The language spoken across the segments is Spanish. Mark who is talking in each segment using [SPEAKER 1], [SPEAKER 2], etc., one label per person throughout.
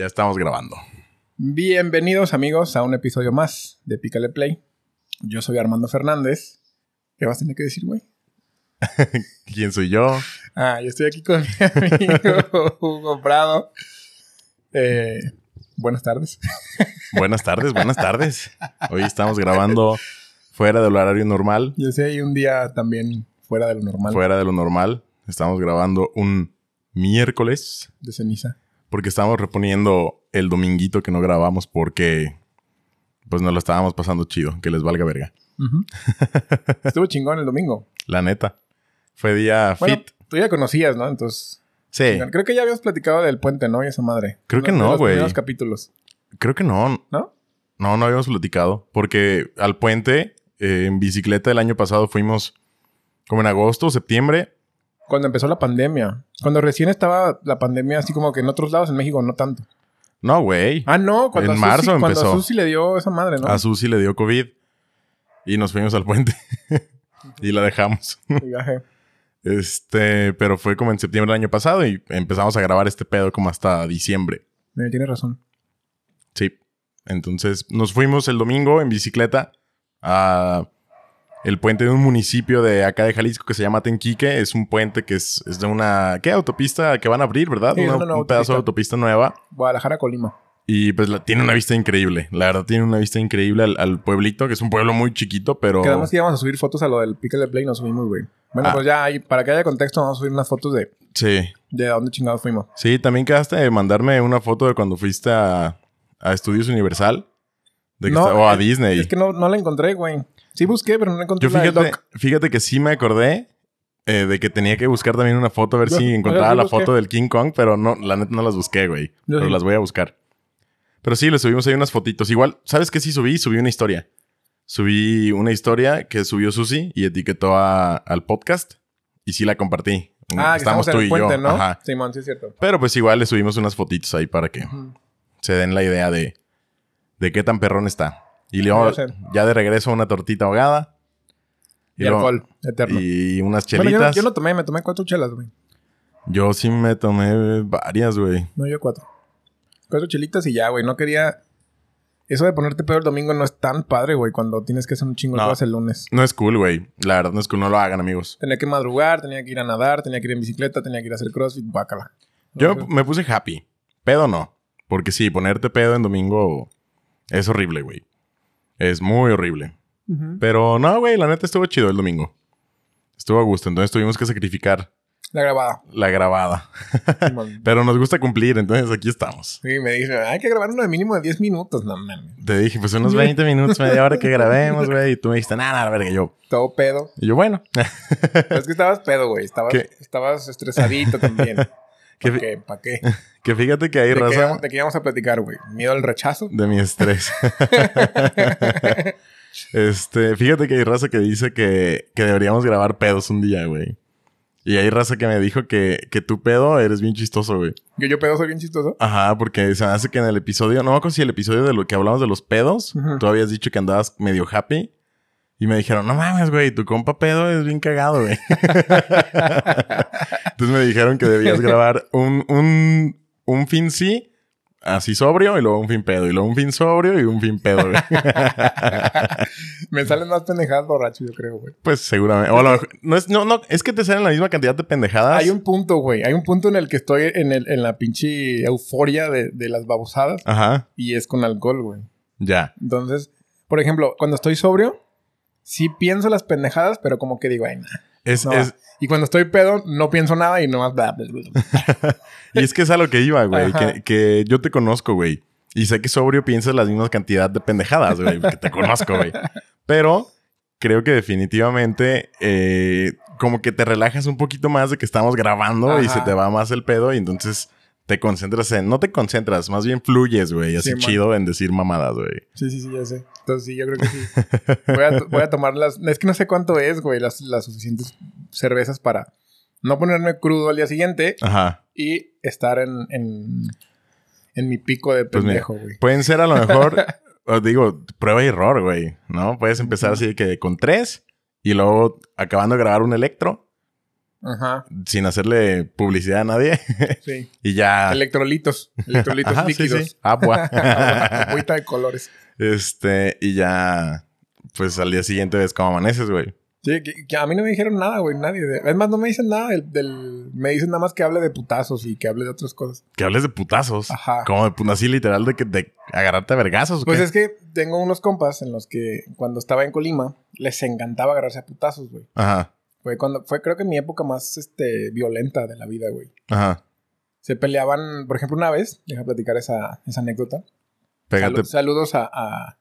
[SPEAKER 1] Ya estamos grabando.
[SPEAKER 2] Bienvenidos amigos a un episodio más de Pícale Play. Yo soy Armando Fernández. ¿Qué vas a tener que decir, güey?
[SPEAKER 1] ¿Quién soy yo?
[SPEAKER 2] Ah, yo estoy aquí con mi amigo Hugo Prado. Eh, buenas tardes.
[SPEAKER 1] Buenas tardes, buenas tardes. Hoy estamos grabando fuera del horario normal.
[SPEAKER 2] Yo sé, hay un día también fuera de lo normal.
[SPEAKER 1] Fuera de lo normal. Estamos grabando un miércoles.
[SPEAKER 2] De ceniza.
[SPEAKER 1] Porque estamos reponiendo el dominguito que no grabamos porque pues nos lo estábamos pasando chido, que les valga verga.
[SPEAKER 2] Estuvo chingón el domingo.
[SPEAKER 1] La neta. Fue día
[SPEAKER 2] Bueno,
[SPEAKER 1] fit.
[SPEAKER 2] tú ya conocías, ¿no? Entonces,
[SPEAKER 1] Sí,
[SPEAKER 2] creo que ya habíamos platicado del puente, ¿no? Y esa madre.
[SPEAKER 1] Creo que no,
[SPEAKER 2] los
[SPEAKER 1] güey.
[SPEAKER 2] primeros capítulos,
[SPEAKER 1] creo que no.
[SPEAKER 2] ¿no?
[SPEAKER 1] No, no habíamos platicado. Porque al puente, eh, en bicicleta el año pasado fuimos como en agosto septiembre.
[SPEAKER 2] Cuando empezó la pandemia. Cuando recién estaba la pandemia, así como que en otros lados, en México, no tanto.
[SPEAKER 1] No, güey.
[SPEAKER 2] Ah, no, cuando
[SPEAKER 1] En
[SPEAKER 2] a Susi-
[SPEAKER 1] marzo
[SPEAKER 2] cuando
[SPEAKER 1] empezó.
[SPEAKER 2] a Susi le dio esa madre, ¿no?
[SPEAKER 1] A Susi le dio COVID. Y nos fuimos al puente. y la dejamos.
[SPEAKER 2] Viaje.
[SPEAKER 1] Este, pero fue como en septiembre del año pasado y empezamos a grabar este pedo como hasta diciembre.
[SPEAKER 2] Eh, Tienes razón.
[SPEAKER 1] Sí. Entonces nos fuimos el domingo en bicicleta a el puente de un municipio de acá de Jalisco que se llama Tenquique. Es un puente que es, es de una... ¿Qué? Autopista que van a abrir, ¿verdad?
[SPEAKER 2] Sí, es
[SPEAKER 1] Una-
[SPEAKER 2] una
[SPEAKER 1] un pedazo de autopista nueva.
[SPEAKER 2] Guadalajara, Colima.
[SPEAKER 1] Y pues la- tiene una vista increíble. La verdad tiene una vista increíble al, al pueblito, que es un pueblo muy chiquito, pero...
[SPEAKER 2] Quedamos que íbamos a subir fotos a lo del Pickle Play y nos subimos, güey. Bueno,
[SPEAKER 1] Ah.
[SPEAKER 2] pues ya para que haya contexto, vamos a subir unas fotos de,
[SPEAKER 1] Sí.
[SPEAKER 2] de dónde chingados fuimos.
[SPEAKER 1] Sí, también quedaste de mandarme una foto de cuando fuiste a, a Estudios Universal. De que
[SPEAKER 2] No,
[SPEAKER 1] está- o a Disney.
[SPEAKER 2] Es que no, no la encontré, güey. Sí busqué, pero no encontré.
[SPEAKER 1] Yo
[SPEAKER 2] la
[SPEAKER 1] fíjate, fíjate que sí me acordé eh, de que tenía que buscar también una foto a ver
[SPEAKER 2] Yo-
[SPEAKER 1] si encontraba la foto del King Kong, pero no, la neta no las busqué, güey.
[SPEAKER 2] Yo
[SPEAKER 1] Pero
[SPEAKER 2] sí.
[SPEAKER 1] las voy a buscar. Pero sí, le subimos ahí unas fotitos. Igual, ¿sabes qué sí subí? Subí una historia. Subí una historia que subió Susi y etiquetó a- al podcast. Y sí la compartí.
[SPEAKER 2] Ah, que estamos en
[SPEAKER 1] tú
[SPEAKER 2] el
[SPEAKER 1] y
[SPEAKER 2] puente,
[SPEAKER 1] yo.
[SPEAKER 2] ¿no?
[SPEAKER 1] Ajá.
[SPEAKER 2] Simón, sí es cierto.
[SPEAKER 1] Pero pues igual le subimos unas fotitos ahí para que se den la idea de, de qué tan perrón está. Y luego,
[SPEAKER 2] Ya
[SPEAKER 1] de regreso, una tortita ahogada.
[SPEAKER 2] Y,
[SPEAKER 1] luego-
[SPEAKER 2] alcohol, eterno.
[SPEAKER 1] Y unas
[SPEAKER 2] Bueno, yo,
[SPEAKER 1] chelitas.
[SPEAKER 2] yo no tomé, me tomé cuatro chelas, güey.
[SPEAKER 1] Yo sí me tomé varias, güey.
[SPEAKER 2] No, yo cuatro. Cuatro chelitas y ya, güey. No quería... Eso de ponerte pedo el domingo no es tan padre, güey, cuando tienes que hacer un chingo de
[SPEAKER 1] No.
[SPEAKER 2] cosas el lunes.
[SPEAKER 1] No es cool, güey. La verdad no es cool. No lo hagan, amigos.
[SPEAKER 2] Tenía que madrugar, tenía que ir a nadar, tenía que ir en bicicleta, tenía que ir a hacer crossfit, bácala.
[SPEAKER 1] Yo me puse happy. Pedo no. Porque sí, ponerte pedo en domingo es horrible, güey. Es muy horrible. Pero no, güey, la neta estuvo chido el domingo. Estuvo a gusto. Entonces tuvimos que sacrificar
[SPEAKER 2] La grabada.
[SPEAKER 1] la grabada. Pero nos gusta cumplir, entonces aquí estamos.
[SPEAKER 2] Sí, me dice, hay que grabar uno de mínimo de 10 minutos. No mames.
[SPEAKER 1] Te dije, pues unos 20 minutos, media hora que grabemos, güey. Y tú me dijiste, nada, nada, verga. Yo,
[SPEAKER 2] Todo pedo.
[SPEAKER 1] y yo, bueno.
[SPEAKER 2] Pero es que estabas pedo, güey. Estabas,
[SPEAKER 1] ¿Qué?
[SPEAKER 2] estabas estresadito también.
[SPEAKER 1] ¿Qué
[SPEAKER 2] ¿Para qué? ¿Para qué?
[SPEAKER 1] que fíjate que hay
[SPEAKER 2] ¿De
[SPEAKER 1] raza
[SPEAKER 2] de qué íbamos a platicar, güey? ¿Miedo al rechazo?
[SPEAKER 1] de mi estrés. este, fíjate que hay raza que dice que, que deberíamos grabar pedos un día, güey. Y hay raza que me dijo que, que tú pedo eres bien chistoso, güey.
[SPEAKER 2] ¿Que yo pedo soy bien chistoso?
[SPEAKER 1] Ajá, porque se me hace que en el episodio, no me acuerdo si el episodio de lo que hablamos de los pedos, tú habías dicho que andabas medio happy. Y me dijeron, no mames, güey, tu compa pedo es bien cagado, güey. Entonces me dijeron que debías grabar un, un, un fin sí, así sobrio, y luego un fin pedo, y luego un fin sobrio y un fin pedo, güey.
[SPEAKER 2] Me salen más pendejadas borracho, yo creo, güey.
[SPEAKER 1] pues seguramente. O a lo mejor- no, es, no, no, es que te salen la misma cantidad de pendejadas.
[SPEAKER 2] Hay un punto, güey. Hay un punto en el que estoy en, el, en la pinche euforia de, de las babosadas
[SPEAKER 1] Ajá,
[SPEAKER 2] y es con alcohol, güey.
[SPEAKER 1] ya.
[SPEAKER 2] Entonces, por ejemplo, cuando estoy sobrio, sí pienso las pendejadas, pero como que digo, ay, nah,
[SPEAKER 1] Es,
[SPEAKER 2] no.
[SPEAKER 1] es,
[SPEAKER 2] Y cuando estoy pedo, no pienso nada y nomás...
[SPEAKER 1] y es que es a lo que iba, güey. Que, que yo te conozco, güey. Y sé que sobrio piensas la misma cantidad de pendejadas, güey. Porque te conozco, güey. Pero creo que definitivamente eh, como que te relajas un poquito más de que estamos grabando y se te va más el pedo y entonces te concentras en... No te concentras, más bien fluyes, güey. Así
[SPEAKER 2] Sí,
[SPEAKER 1] chido en decir mamadas, güey.
[SPEAKER 2] Sí, sí, sí, ya sé. Entonces sí, yo creo que sí. Voy a, voy a tomar las... Es que no sé cuánto es, güey, las, las suficientes cervezas para no ponerme crudo al día siguiente
[SPEAKER 1] Ajá.
[SPEAKER 2] y estar en, en, en mi pico de
[SPEAKER 1] Pues
[SPEAKER 2] pendejo, güey.
[SPEAKER 1] Pueden ser a lo mejor, os digo, prueba y error, güey, ¿no? Puedes empezar así que con tres y luego acabando de grabar un electro
[SPEAKER 2] Ajá.
[SPEAKER 1] sin hacerle publicidad a nadie.
[SPEAKER 2] Sí.
[SPEAKER 1] y ya.
[SPEAKER 2] Electrolitos. Electrolitos
[SPEAKER 1] Ajá,
[SPEAKER 2] líquidos.
[SPEAKER 1] sí. Agua.
[SPEAKER 2] Agüita de colores.
[SPEAKER 1] este, y ya. Pues al día siguiente ves cómo amaneces, güey.
[SPEAKER 2] Sí, que, que a mí no me dijeron nada, güey, nadie. de- Es más, no me dicen nada del, del- Me dicen nada más que hable de putazos y que hable de otras cosas.
[SPEAKER 1] Que hables de putazos.
[SPEAKER 2] Ajá.
[SPEAKER 1] Como de pu- así literal de que de agarrarte a vergazos. ¿o
[SPEAKER 2] Pues
[SPEAKER 1] qué?
[SPEAKER 2] es que tengo unos compas en los que cuando estaba en Colima les encantaba agarrarse a putazos, güey.
[SPEAKER 1] Ajá.
[SPEAKER 2] Fue cuando fue creo que mi época más este violenta de la vida, güey.
[SPEAKER 1] Ajá.
[SPEAKER 2] Se peleaban, por ejemplo, una vez, deja platicar esa, esa anécdota.
[SPEAKER 1] Pégate.
[SPEAKER 2] Salu- saludos a, a,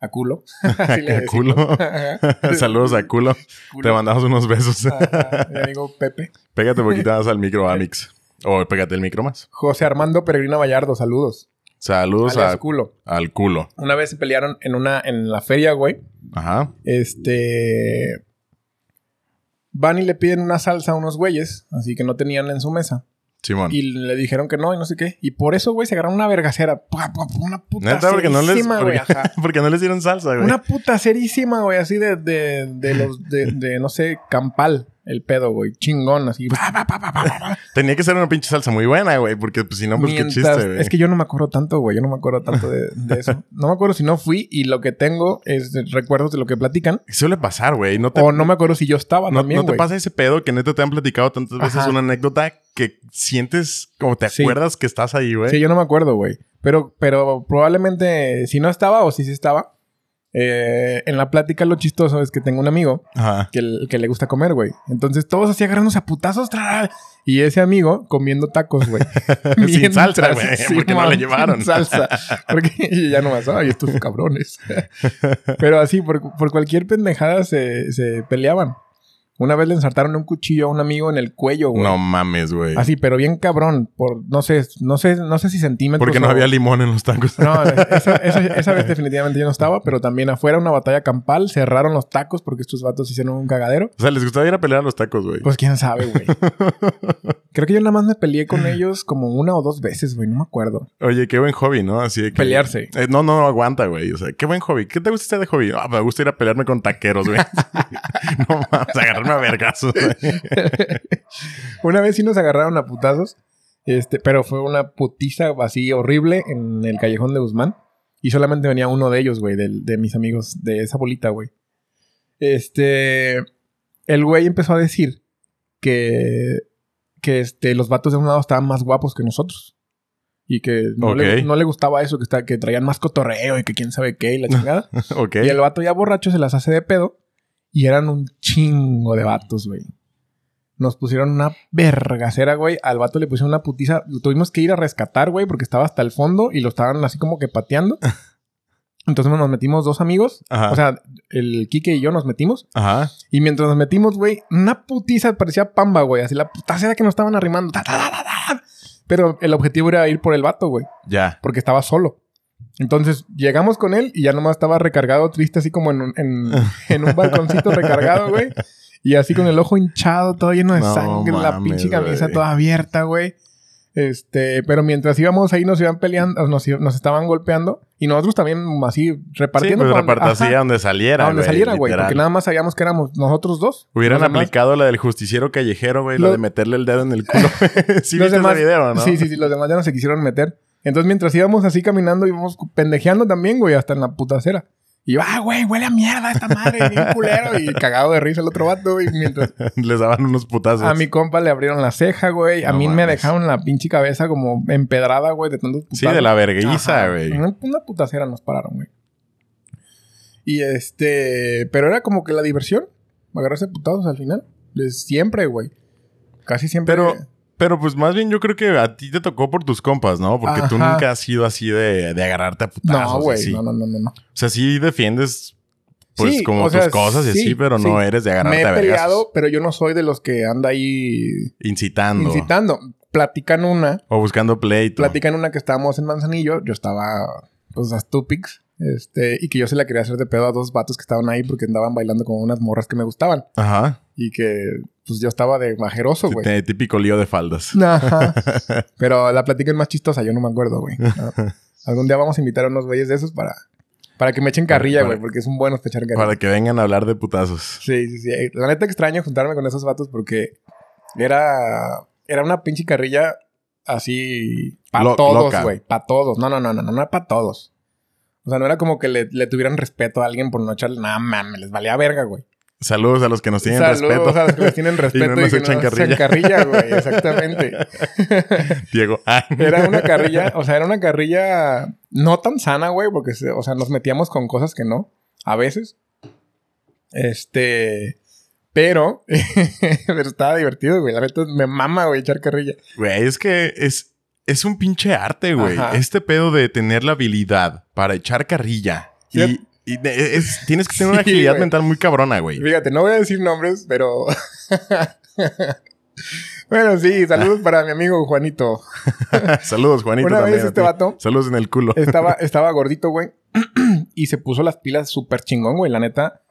[SPEAKER 2] a culo.
[SPEAKER 1] A culo. Saludos a culo.
[SPEAKER 2] Culo.
[SPEAKER 1] Te mandamos unos besos.
[SPEAKER 2] Ajá, Mi amigo Pepe.
[SPEAKER 1] Pégate poquito más al micro, Amix. O pégate el micro más.
[SPEAKER 2] José Armando Peregrina Vallardo, saludos.
[SPEAKER 1] Saludos a-
[SPEAKER 2] culo.
[SPEAKER 1] al culo.
[SPEAKER 2] Una vez se pelearon en una en la feria, güey.
[SPEAKER 1] Ajá.
[SPEAKER 2] Este van y le piden una salsa a unos güeyes, así que no tenían en su mesa.
[SPEAKER 1] Simón.
[SPEAKER 2] Y le dijeron que no y no sé qué. Y por eso, güey, se agarraron una vergacera. Una puta
[SPEAKER 1] Neta, porque no les.
[SPEAKER 2] serísima, güey,
[SPEAKER 1] Porque, porque no les dieron salsa, güey.
[SPEAKER 2] Una puta serísima, güey, así de, de, de los, de, de, no sé, campal, el pedo, güey. Chingón, así.
[SPEAKER 1] Tenía que ser una pinche salsa muy buena, güey. Porque pues si no, pues
[SPEAKER 2] Mientras-
[SPEAKER 1] qué chiste, güey.
[SPEAKER 2] Es que yo no me acuerdo tanto, güey. Yo no me acuerdo tanto de, de eso. No me acuerdo si no fui y lo que tengo es recuerdos de lo que platican.
[SPEAKER 1] Suele pasar, güey. No te,
[SPEAKER 2] O no me acuerdo si yo estaba
[SPEAKER 1] no,
[SPEAKER 2] también,
[SPEAKER 1] no te
[SPEAKER 2] güey.
[SPEAKER 1] pasa ese pedo que neta te han platicado tantas veces
[SPEAKER 2] Ajá.
[SPEAKER 1] una anécdota que sientes como te
[SPEAKER 2] Sí.
[SPEAKER 1] acuerdas que estás ahí, güey.
[SPEAKER 2] Sí, yo no me acuerdo, güey. Pero, pero probablemente si no estaba o si sí estaba. Eh, en la plática lo chistoso es que tengo un amigo
[SPEAKER 1] Ajá.
[SPEAKER 2] que, que le gusta comer, güey. Entonces todos así agarrándose a putazos. tra- Y ese amigo comiendo tacos, güey.
[SPEAKER 1] Sin salsa, güey. porque no le llevaron.
[SPEAKER 2] sin salsa. Porque ya no más, ay, estos cabrones. Pero así, por, por cualquier pendejada se, se peleaban. Una vez le ensartaron un cuchillo a un amigo en el cuello, güey.
[SPEAKER 1] No mames, güey.
[SPEAKER 2] Así, pero bien cabrón. Por, no sé, no sé, no sé si centímetros.
[SPEAKER 1] Porque no
[SPEAKER 2] o-
[SPEAKER 1] había limón en los tacos.
[SPEAKER 2] No, esa, esa- esa vez definitivamente yo no estaba, pero también afuera una batalla campal, cerraron los tacos porque estos vatos hicieron un cagadero.
[SPEAKER 1] O sea, les gustaba ir a pelear a los tacos, güey.
[SPEAKER 2] Pues quién sabe, güey. Creo que yo nada más me peleé con ellos como una o dos veces, güey, no me acuerdo.
[SPEAKER 1] Oye, qué buen hobby, ¿no? Así de que...
[SPEAKER 2] Pelearse.
[SPEAKER 1] Eh, no, no, aguanta, güey. O sea, qué buen hobby. ¿Qué te gusta hacer de hobby? Ah, me gusta ir a pelearme con taqueros, güey. no mames, agarrarme a vergazos.
[SPEAKER 2] Una vez sí nos agarraron a putazos, este, pero fue una putiza así horrible en el callejón de Guzmán. Y solamente venía uno de ellos, güey, del- de, mis amigos, de esa bolita, güey. Este, el güey empezó a decir que, que este, los vatos de un lado estaban más guapos que nosotros. Y que no, le, no le gustaba eso, que, está, que traían más cotorreo y que quién sabe qué y la chingada. Y el vato ya borracho se las hace de pedo. Y eran un chingo de vatos, güey. Nos pusieron una vergacera, güey. Al vato le pusieron una putiza. Lo tuvimos que ir a rescatar, güey, porque estaba hasta el fondo y lo estaban así como que pateando. Entonces nos metimos dos amigos.
[SPEAKER 1] Ajá.
[SPEAKER 2] O sea, el Kike y yo nos metimos.
[SPEAKER 1] Ajá.
[SPEAKER 2] Y mientras nos metimos, güey, una putiza parecía pamba, güey. Así la putacera que nos estaban arrimando. Ta, ta, ta, ta, ta. Pero el objetivo era ir por el vato, güey
[SPEAKER 1] Ya.
[SPEAKER 2] porque estaba solo. Entonces llegamos con él y ya nomás estaba recargado, triste, así como en un, en, en un balconcito recargado, güey. Y así con el ojo hinchado, todo lleno de
[SPEAKER 1] No
[SPEAKER 2] sangre, la pinche camisa toda abierta, güey. Este, pero mientras íbamos ahí nos iban peleando, nos, nos estaban golpeando y nosotros también así
[SPEAKER 1] Sí,
[SPEAKER 2] repartiendo.
[SPEAKER 1] pues
[SPEAKER 2] pa' donde-
[SPEAKER 1] repartas así a donde saliera,
[SPEAKER 2] a donde
[SPEAKER 1] güey,
[SPEAKER 2] saliera, güey, porque nada más sabíamos que éramos nosotros dos.
[SPEAKER 1] Hubieran
[SPEAKER 2] demás-
[SPEAKER 1] aplicado la del justiciero callejero, güey, la de meterle el dedo en el culo. sí,
[SPEAKER 2] los
[SPEAKER 1] viste
[SPEAKER 2] demás-
[SPEAKER 1] ese video, ¿no?
[SPEAKER 2] Sí, sí, sí, los demás ya no se quisieron meter. Entonces, mientras íbamos así caminando, íbamos pendejeando también, güey, hasta en la puta acera. Y yo, ah, güey, huele a mierda esta madre, bien culero. Y cagado de risa el otro vato, güey. Mientras
[SPEAKER 1] Les daban unos putazos.
[SPEAKER 2] a mi compa le abrieron la ceja, güey. A
[SPEAKER 1] No
[SPEAKER 2] mí me dejaron la pinche cabeza como empedrada, güey, de tantos
[SPEAKER 1] Sí, de la verguiza,
[SPEAKER 2] Ajá.
[SPEAKER 1] güey.
[SPEAKER 2] Una, una putacera nos pararon, güey. Y este... Pero era como que la diversión. Agarrarse putados al final. Siempre, güey. Casi siempre...
[SPEAKER 1] Pero, pero pues más bien yo creo que a ti te tocó por tus compas, ¿no? Porque tú nunca has sido así de, de agarrarte a putazos.
[SPEAKER 2] No, güey. No, no, no, no.
[SPEAKER 1] O sea, sí defiendes pues
[SPEAKER 2] Sí,
[SPEAKER 1] como
[SPEAKER 2] sea,
[SPEAKER 1] tus cosas y
[SPEAKER 2] sí,
[SPEAKER 1] así, pero
[SPEAKER 2] sí.
[SPEAKER 1] no eres de agarrarte
[SPEAKER 2] Me he
[SPEAKER 1] a
[SPEAKER 2] peleado, pero yo no soy de los que anda ahí
[SPEAKER 1] Incitando.
[SPEAKER 2] incitando. Platican una,
[SPEAKER 1] O buscando pleito.
[SPEAKER 2] platican una que estábamos en Manzanillo, yo estaba pues a Stupix, este, y que yo se la quería hacer de pedo a dos vatos que estaban ahí porque andaban bailando con unas morras que me gustaban
[SPEAKER 1] Ajá.
[SPEAKER 2] y que pues yo estaba de majeroso,
[SPEAKER 1] Sí,
[SPEAKER 2] güey.
[SPEAKER 1] tiene típico lío de faldas.
[SPEAKER 2] Ajá. Pero la plática es más chistosa, yo no me acuerdo, güey. Ah, Algún día vamos a invitar a unos güeyes de esos para para que me echen carrilla, güey, porque es un bueno echar carrilla.
[SPEAKER 1] Para que vengan a hablar de putazos.
[SPEAKER 2] Sí, sí, sí. La neta extraño juntarme con esos vatos porque Era, era una pinche carrilla así para todos, güey. Para todos. No, no, no, no, no, no para todos. O sea, no era como que le, le tuvieran respeto a alguien por no echarle nada, mames, les valía verga, güey.
[SPEAKER 1] Saludos a los que nos tienen
[SPEAKER 2] Saludos
[SPEAKER 1] respeto.
[SPEAKER 2] a los que les tienen respeto
[SPEAKER 1] nos
[SPEAKER 2] que
[SPEAKER 1] echan
[SPEAKER 2] nos
[SPEAKER 1] carrilla.
[SPEAKER 2] carrilla, güey. Exactamente.
[SPEAKER 1] Diego. Ah.
[SPEAKER 2] Era una carrilla, o sea, era una carrilla no tan sana, güey, porque, o sea, nos metíamos con cosas que no, a veces. Este, pero, pero estaba divertido, güey. La neta me mama, güey, echar carrilla.
[SPEAKER 1] Güey, es que es, es un pinche arte, güey.
[SPEAKER 2] Ajá.
[SPEAKER 1] Este pedo de tener la habilidad para echar carrilla. Y, es- tienes que tener una agilidad
[SPEAKER 2] güey.
[SPEAKER 1] mental muy cabrona, güey.
[SPEAKER 2] Fíjate, no voy a decir nombres, pero. bueno, sí, saludos para mi amigo Juanito.
[SPEAKER 1] Saludos, Juanito.
[SPEAKER 2] Una
[SPEAKER 1] también
[SPEAKER 2] vez este vato
[SPEAKER 1] Saludos en el culo.
[SPEAKER 2] estaba, estaba gordito, güey, y se puso las pilas súper chingón, güey, la neta.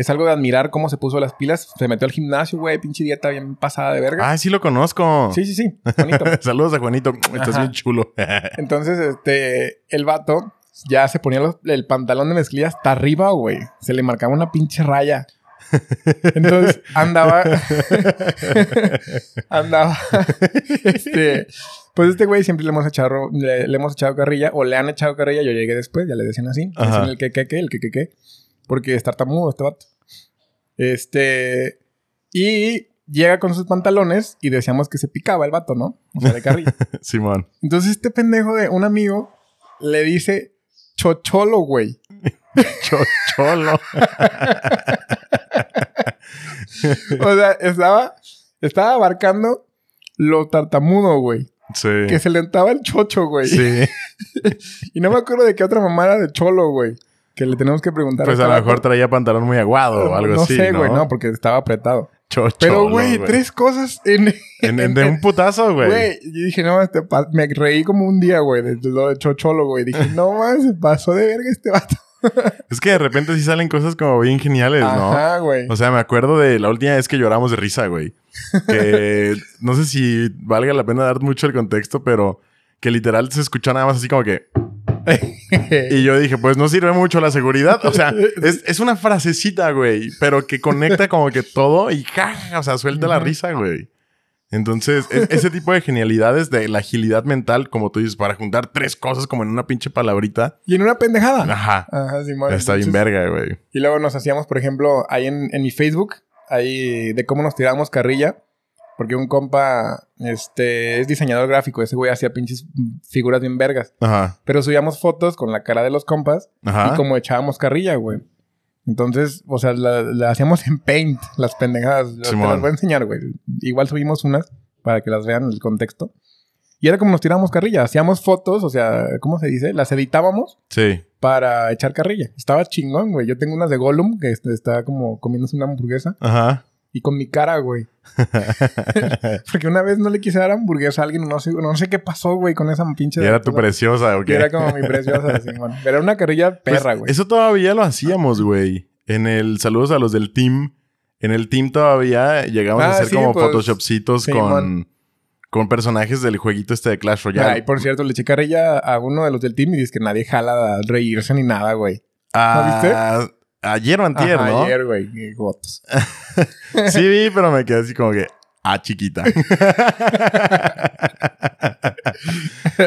[SPEAKER 2] Es algo de admirar cómo se puso las pilas. Se metió al gimnasio, güey, pinche dieta bien pasada de verga.
[SPEAKER 1] Ah, sí lo conozco.
[SPEAKER 2] Sí, sí, sí, Juanito.
[SPEAKER 1] Saludos a Juanito. Estás bien chulo.
[SPEAKER 2] Entonces, este, el vato ya se ponía los- el pantalón de mezclilla hasta arriba, güey. Se le marcaba una pinche raya. Entonces, andaba. andaba. este. Pues este güey siempre le hemos echado, le, le hemos echado carrilla, o le han echado carrilla, yo llegué después, ya le decían así.
[SPEAKER 1] Ajá.
[SPEAKER 2] decían el que, que, que, el que, que, que. Porque es tartamudo este vato. Este. Y llega con sus pantalones y decíamos que se picaba el vato, ¿no? O sea, de carrilla.
[SPEAKER 1] Simón.
[SPEAKER 2] Entonces este pendejo de un amigo le dice chocholo, güey.
[SPEAKER 1] Cho- cholo.
[SPEAKER 2] O sea, estaba, estaba abarcando lo tartamudo, güey.
[SPEAKER 1] Sí.
[SPEAKER 2] Que se le entraba el chocho, güey.
[SPEAKER 1] Sí.
[SPEAKER 2] Y no me acuerdo de qué otra mamada de cholo, güey. Que le tenemos que preguntar.
[SPEAKER 1] Pues a lo mejor traía pantalón muy aguado o algo
[SPEAKER 2] no
[SPEAKER 1] así.
[SPEAKER 2] sé,
[SPEAKER 1] ¿no?
[SPEAKER 2] güey, no, porque estaba apretado.
[SPEAKER 1] Cho-
[SPEAKER 2] Pero, güey, tres cosas en...
[SPEAKER 1] En, en- de un putazo, güey.
[SPEAKER 2] Güey, yo dije, no, este me reí como un día, güey, de lo de chocholo, güey. Dije, no más, se pasó de verga este vato.
[SPEAKER 1] Es que de repente sí salen cosas como bien geniales, ¿no?
[SPEAKER 2] Ajá, güey.
[SPEAKER 1] O sea, me acuerdo de la última vez que lloramos de risa, güey. Que no sé si valga la pena dar mucho el contexto, pero que literal se escuchó nada más así como que. Y yo dije, pues no sirve mucho la seguridad. O sea, es, es una frasecita, güey, pero que conecta como que todo y ja, o sea, suelta la risa, güey. Entonces, es- ese tipo de genialidades de la agilidad mental, como tú dices, para juntar tres cosas como en una pinche palabrita.
[SPEAKER 2] Y en una pendejada.
[SPEAKER 1] Ajá.
[SPEAKER 2] Ajá, Simón.
[SPEAKER 1] Está bien verga, güey.
[SPEAKER 2] Y luego nos hacíamos, por ejemplo, ahí en, en mi Facebook, ahí de cómo nos tirábamos carrilla. Porque un compa, este, es diseñador gráfico. Ese güey hacía pinches figuras bien vergas.
[SPEAKER 1] Ajá.
[SPEAKER 2] Pero subíamos fotos con la cara de los compas
[SPEAKER 1] Ajá.
[SPEAKER 2] y como echábamos carrilla, güey. Entonces, o sea, la, la hacíamos en Paint, las pendejadas. Te las voy a enseñar, güey. Igual subimos unas para que las vean el contexto. Y era como nos tirábamos carrilla. Hacíamos fotos, o sea, ¿cómo se dice? Las editábamos
[SPEAKER 1] Sí.
[SPEAKER 2] para echar carrilla. Estaba chingón, güey. Yo tengo unas de Gollum que este, está como comiéndose una hamburguesa
[SPEAKER 1] Ajá.
[SPEAKER 2] Y con mi cara, güey. Porque una vez no le quise dar hamburguesa a alguien, no sé, no sé qué pasó, güey, con esa pinche.
[SPEAKER 1] Y era tu preciosa, ¿o
[SPEAKER 2] Y
[SPEAKER 1] qué?
[SPEAKER 2] era como mi preciosa, Simón. Pero era una carrilla
[SPEAKER 1] Pues,
[SPEAKER 2] perra, güey.
[SPEAKER 1] Eso todavía lo hacíamos, güey. En el saludos a los del team. En el team todavía llegamos a
[SPEAKER 2] Ah,
[SPEAKER 1] hacer
[SPEAKER 2] sí,
[SPEAKER 1] como
[SPEAKER 2] pues,
[SPEAKER 1] photoshopcitos
[SPEAKER 2] sí,
[SPEAKER 1] con,
[SPEAKER 2] man.
[SPEAKER 1] con personajes del jueguito este de Clash Royale.
[SPEAKER 2] Ay, por cierto, le eché carrilla a uno de los del team y dice que nadie jala a reírse ni nada, güey.
[SPEAKER 1] Ah, Ayer o antier,
[SPEAKER 2] Ajá,
[SPEAKER 1] ¿no?
[SPEAKER 2] Ayer, güey. Gotos.
[SPEAKER 1] Sí vi, pero me quedé así como que... Ah, chiquita.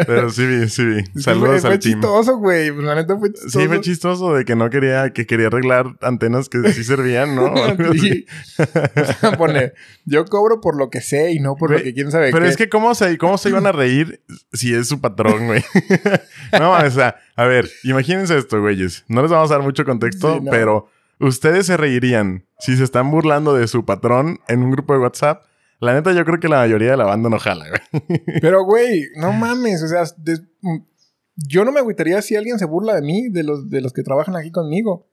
[SPEAKER 1] pero sí vi, sí vi. Saludos
[SPEAKER 2] fue,
[SPEAKER 1] al
[SPEAKER 2] fue
[SPEAKER 1] team.
[SPEAKER 2] chistoso, güey. Pues, la neta fue chistoso.
[SPEAKER 1] Sí, fue chistoso de que no quería, que quería arreglar antenas que sí servían, ¿no?
[SPEAKER 2] Sí. Pone, yo cobro por lo que sé y no por lo que quién sabe
[SPEAKER 1] Pero
[SPEAKER 2] qué.
[SPEAKER 1] es que ¿cómo se, cómo se iban a reír si es su patrón, güey. no, o sea, a ver, imagínense esto, güeyes. No les vamos a dar mucho contexto,
[SPEAKER 2] Sí, no.
[SPEAKER 1] pero ustedes se reirían si se están burlando de su patrón en un grupo de WhatsApp. La neta, yo creo que la mayoría de la banda no jala, güey.
[SPEAKER 2] Pero, güey, no mames. O sea, mm, yo no me agüitaría si alguien se burla de mí, de los, de los que trabajan aquí conmigo.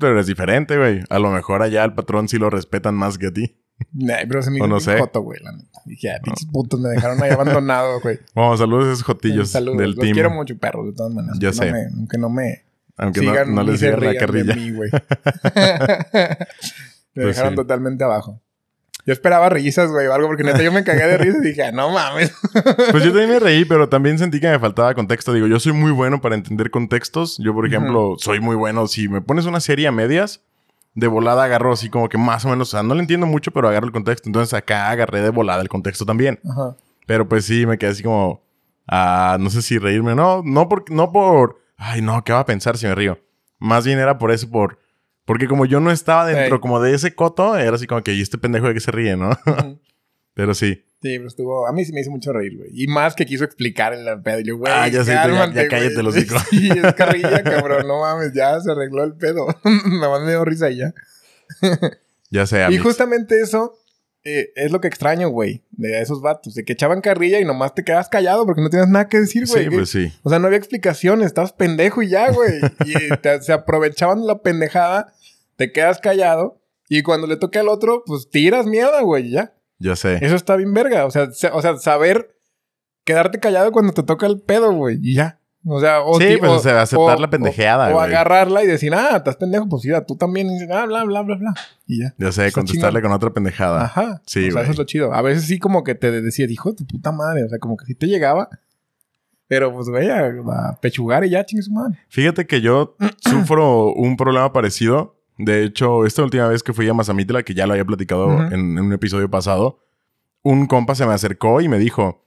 [SPEAKER 1] Pero es diferente, güey. A lo mejor allá al patrón sí lo respetan más que a ti.
[SPEAKER 2] Nah, pero se me hizo
[SPEAKER 1] no sé.
[SPEAKER 2] joto, güey, la neta. Dije, ah, pinches putos, me dejaron ahí abandonado, güey.
[SPEAKER 1] Vamos, saludos a esos jotillos
[SPEAKER 2] Saludos.
[SPEAKER 1] del
[SPEAKER 2] Los
[SPEAKER 1] team.
[SPEAKER 2] quiero mucho, perros, de todas maneras.
[SPEAKER 1] Ya
[SPEAKER 2] Aunque
[SPEAKER 1] sé.
[SPEAKER 2] No me, aunque no me
[SPEAKER 1] Aunque
[SPEAKER 2] sigan
[SPEAKER 1] no les
[SPEAKER 2] se
[SPEAKER 1] digan la
[SPEAKER 2] rían de
[SPEAKER 1] carrilla.
[SPEAKER 2] mí, güey. me
[SPEAKER 1] Pues
[SPEAKER 2] dejaron
[SPEAKER 1] sí.
[SPEAKER 2] totalmente abajo. Yo esperaba risas, güey, o algo, porque neta yo me cagué de risa y dije, ah, no mames.
[SPEAKER 1] Pues yo también me reí, pero también sentí que me faltaba contexto. Digo, yo soy muy bueno para entender contextos. Yo, por ejemplo, soy muy bueno. Si me pones una serie a medias, de volada agarro así como que más o menos, o sea, no le entiendo mucho, pero agarro el contexto. Entonces acá agarré de volada el contexto también. Pero pues sí, me quedé así como, ah, no sé si reírme. No, no por, no por, ay, no, ¿qué va a pensar si me río? Más bien era por eso, por, porque como yo no estaba dentro como de ese coto, era así como que, ¿y este pendejo de que se ríe, no? Pero sí.
[SPEAKER 2] Sí, pero estuvo. A mí sí me hizo mucho reír, güey. Y más que quiso explicar en la pedo. Y yo, güey.
[SPEAKER 1] Ah, ya tú ya-
[SPEAKER 2] cálmate,
[SPEAKER 1] ya cállate el hocico.
[SPEAKER 2] Sí, es carrilla, cabrón. No mames, ya se arregló el pedo. Nada más me dio risa y ya.
[SPEAKER 1] Ya sé,
[SPEAKER 2] Y justamente eso eh, es lo que extraño, güey, de esos vatos. De que echaban carrilla y nomás te quedas callado porque no tienes nada que decir, güey.
[SPEAKER 1] Sí, pues sí.
[SPEAKER 2] O sea, no había explicaciones, estabas pendejo y ya, güey. Y te- se aprovechaban de la pendejada, te quedas callado. Y cuando le toca al otro, pues tiras mierda, güey, y ya.
[SPEAKER 1] Ya sé.
[SPEAKER 2] Eso está bien verga. O sea, se- o sea, saber quedarte callado cuando te toca el pedo, güey. Y ya. O sea, o
[SPEAKER 1] Sí, pues, o sea, aceptar la
[SPEAKER 2] o-
[SPEAKER 1] pendejeada,
[SPEAKER 2] O, agarrarla y decir, ah, estás pendejo, pues mira, tú también. Y ah, bla, bla, bla, bla. Y ya.
[SPEAKER 1] Ya sé, contestarle
[SPEAKER 2] chingón.
[SPEAKER 1] con otra pendejada.
[SPEAKER 2] Ajá.
[SPEAKER 1] Sí,
[SPEAKER 2] o sea, eso es lo chido. A veces sí como que te decías, hijo de tu puta madre. O sea, como que sí te llegaba. Pero pues, güey, a, pechugar y ya, chingue su madre.
[SPEAKER 1] Fíjate que yo sufro un problema parecido. De hecho, esta última vez que fui a Mazamitla, que ya lo había platicado
[SPEAKER 2] Ujú.
[SPEAKER 1] en, en un episodio pasado, un compa se me acercó y me dijo,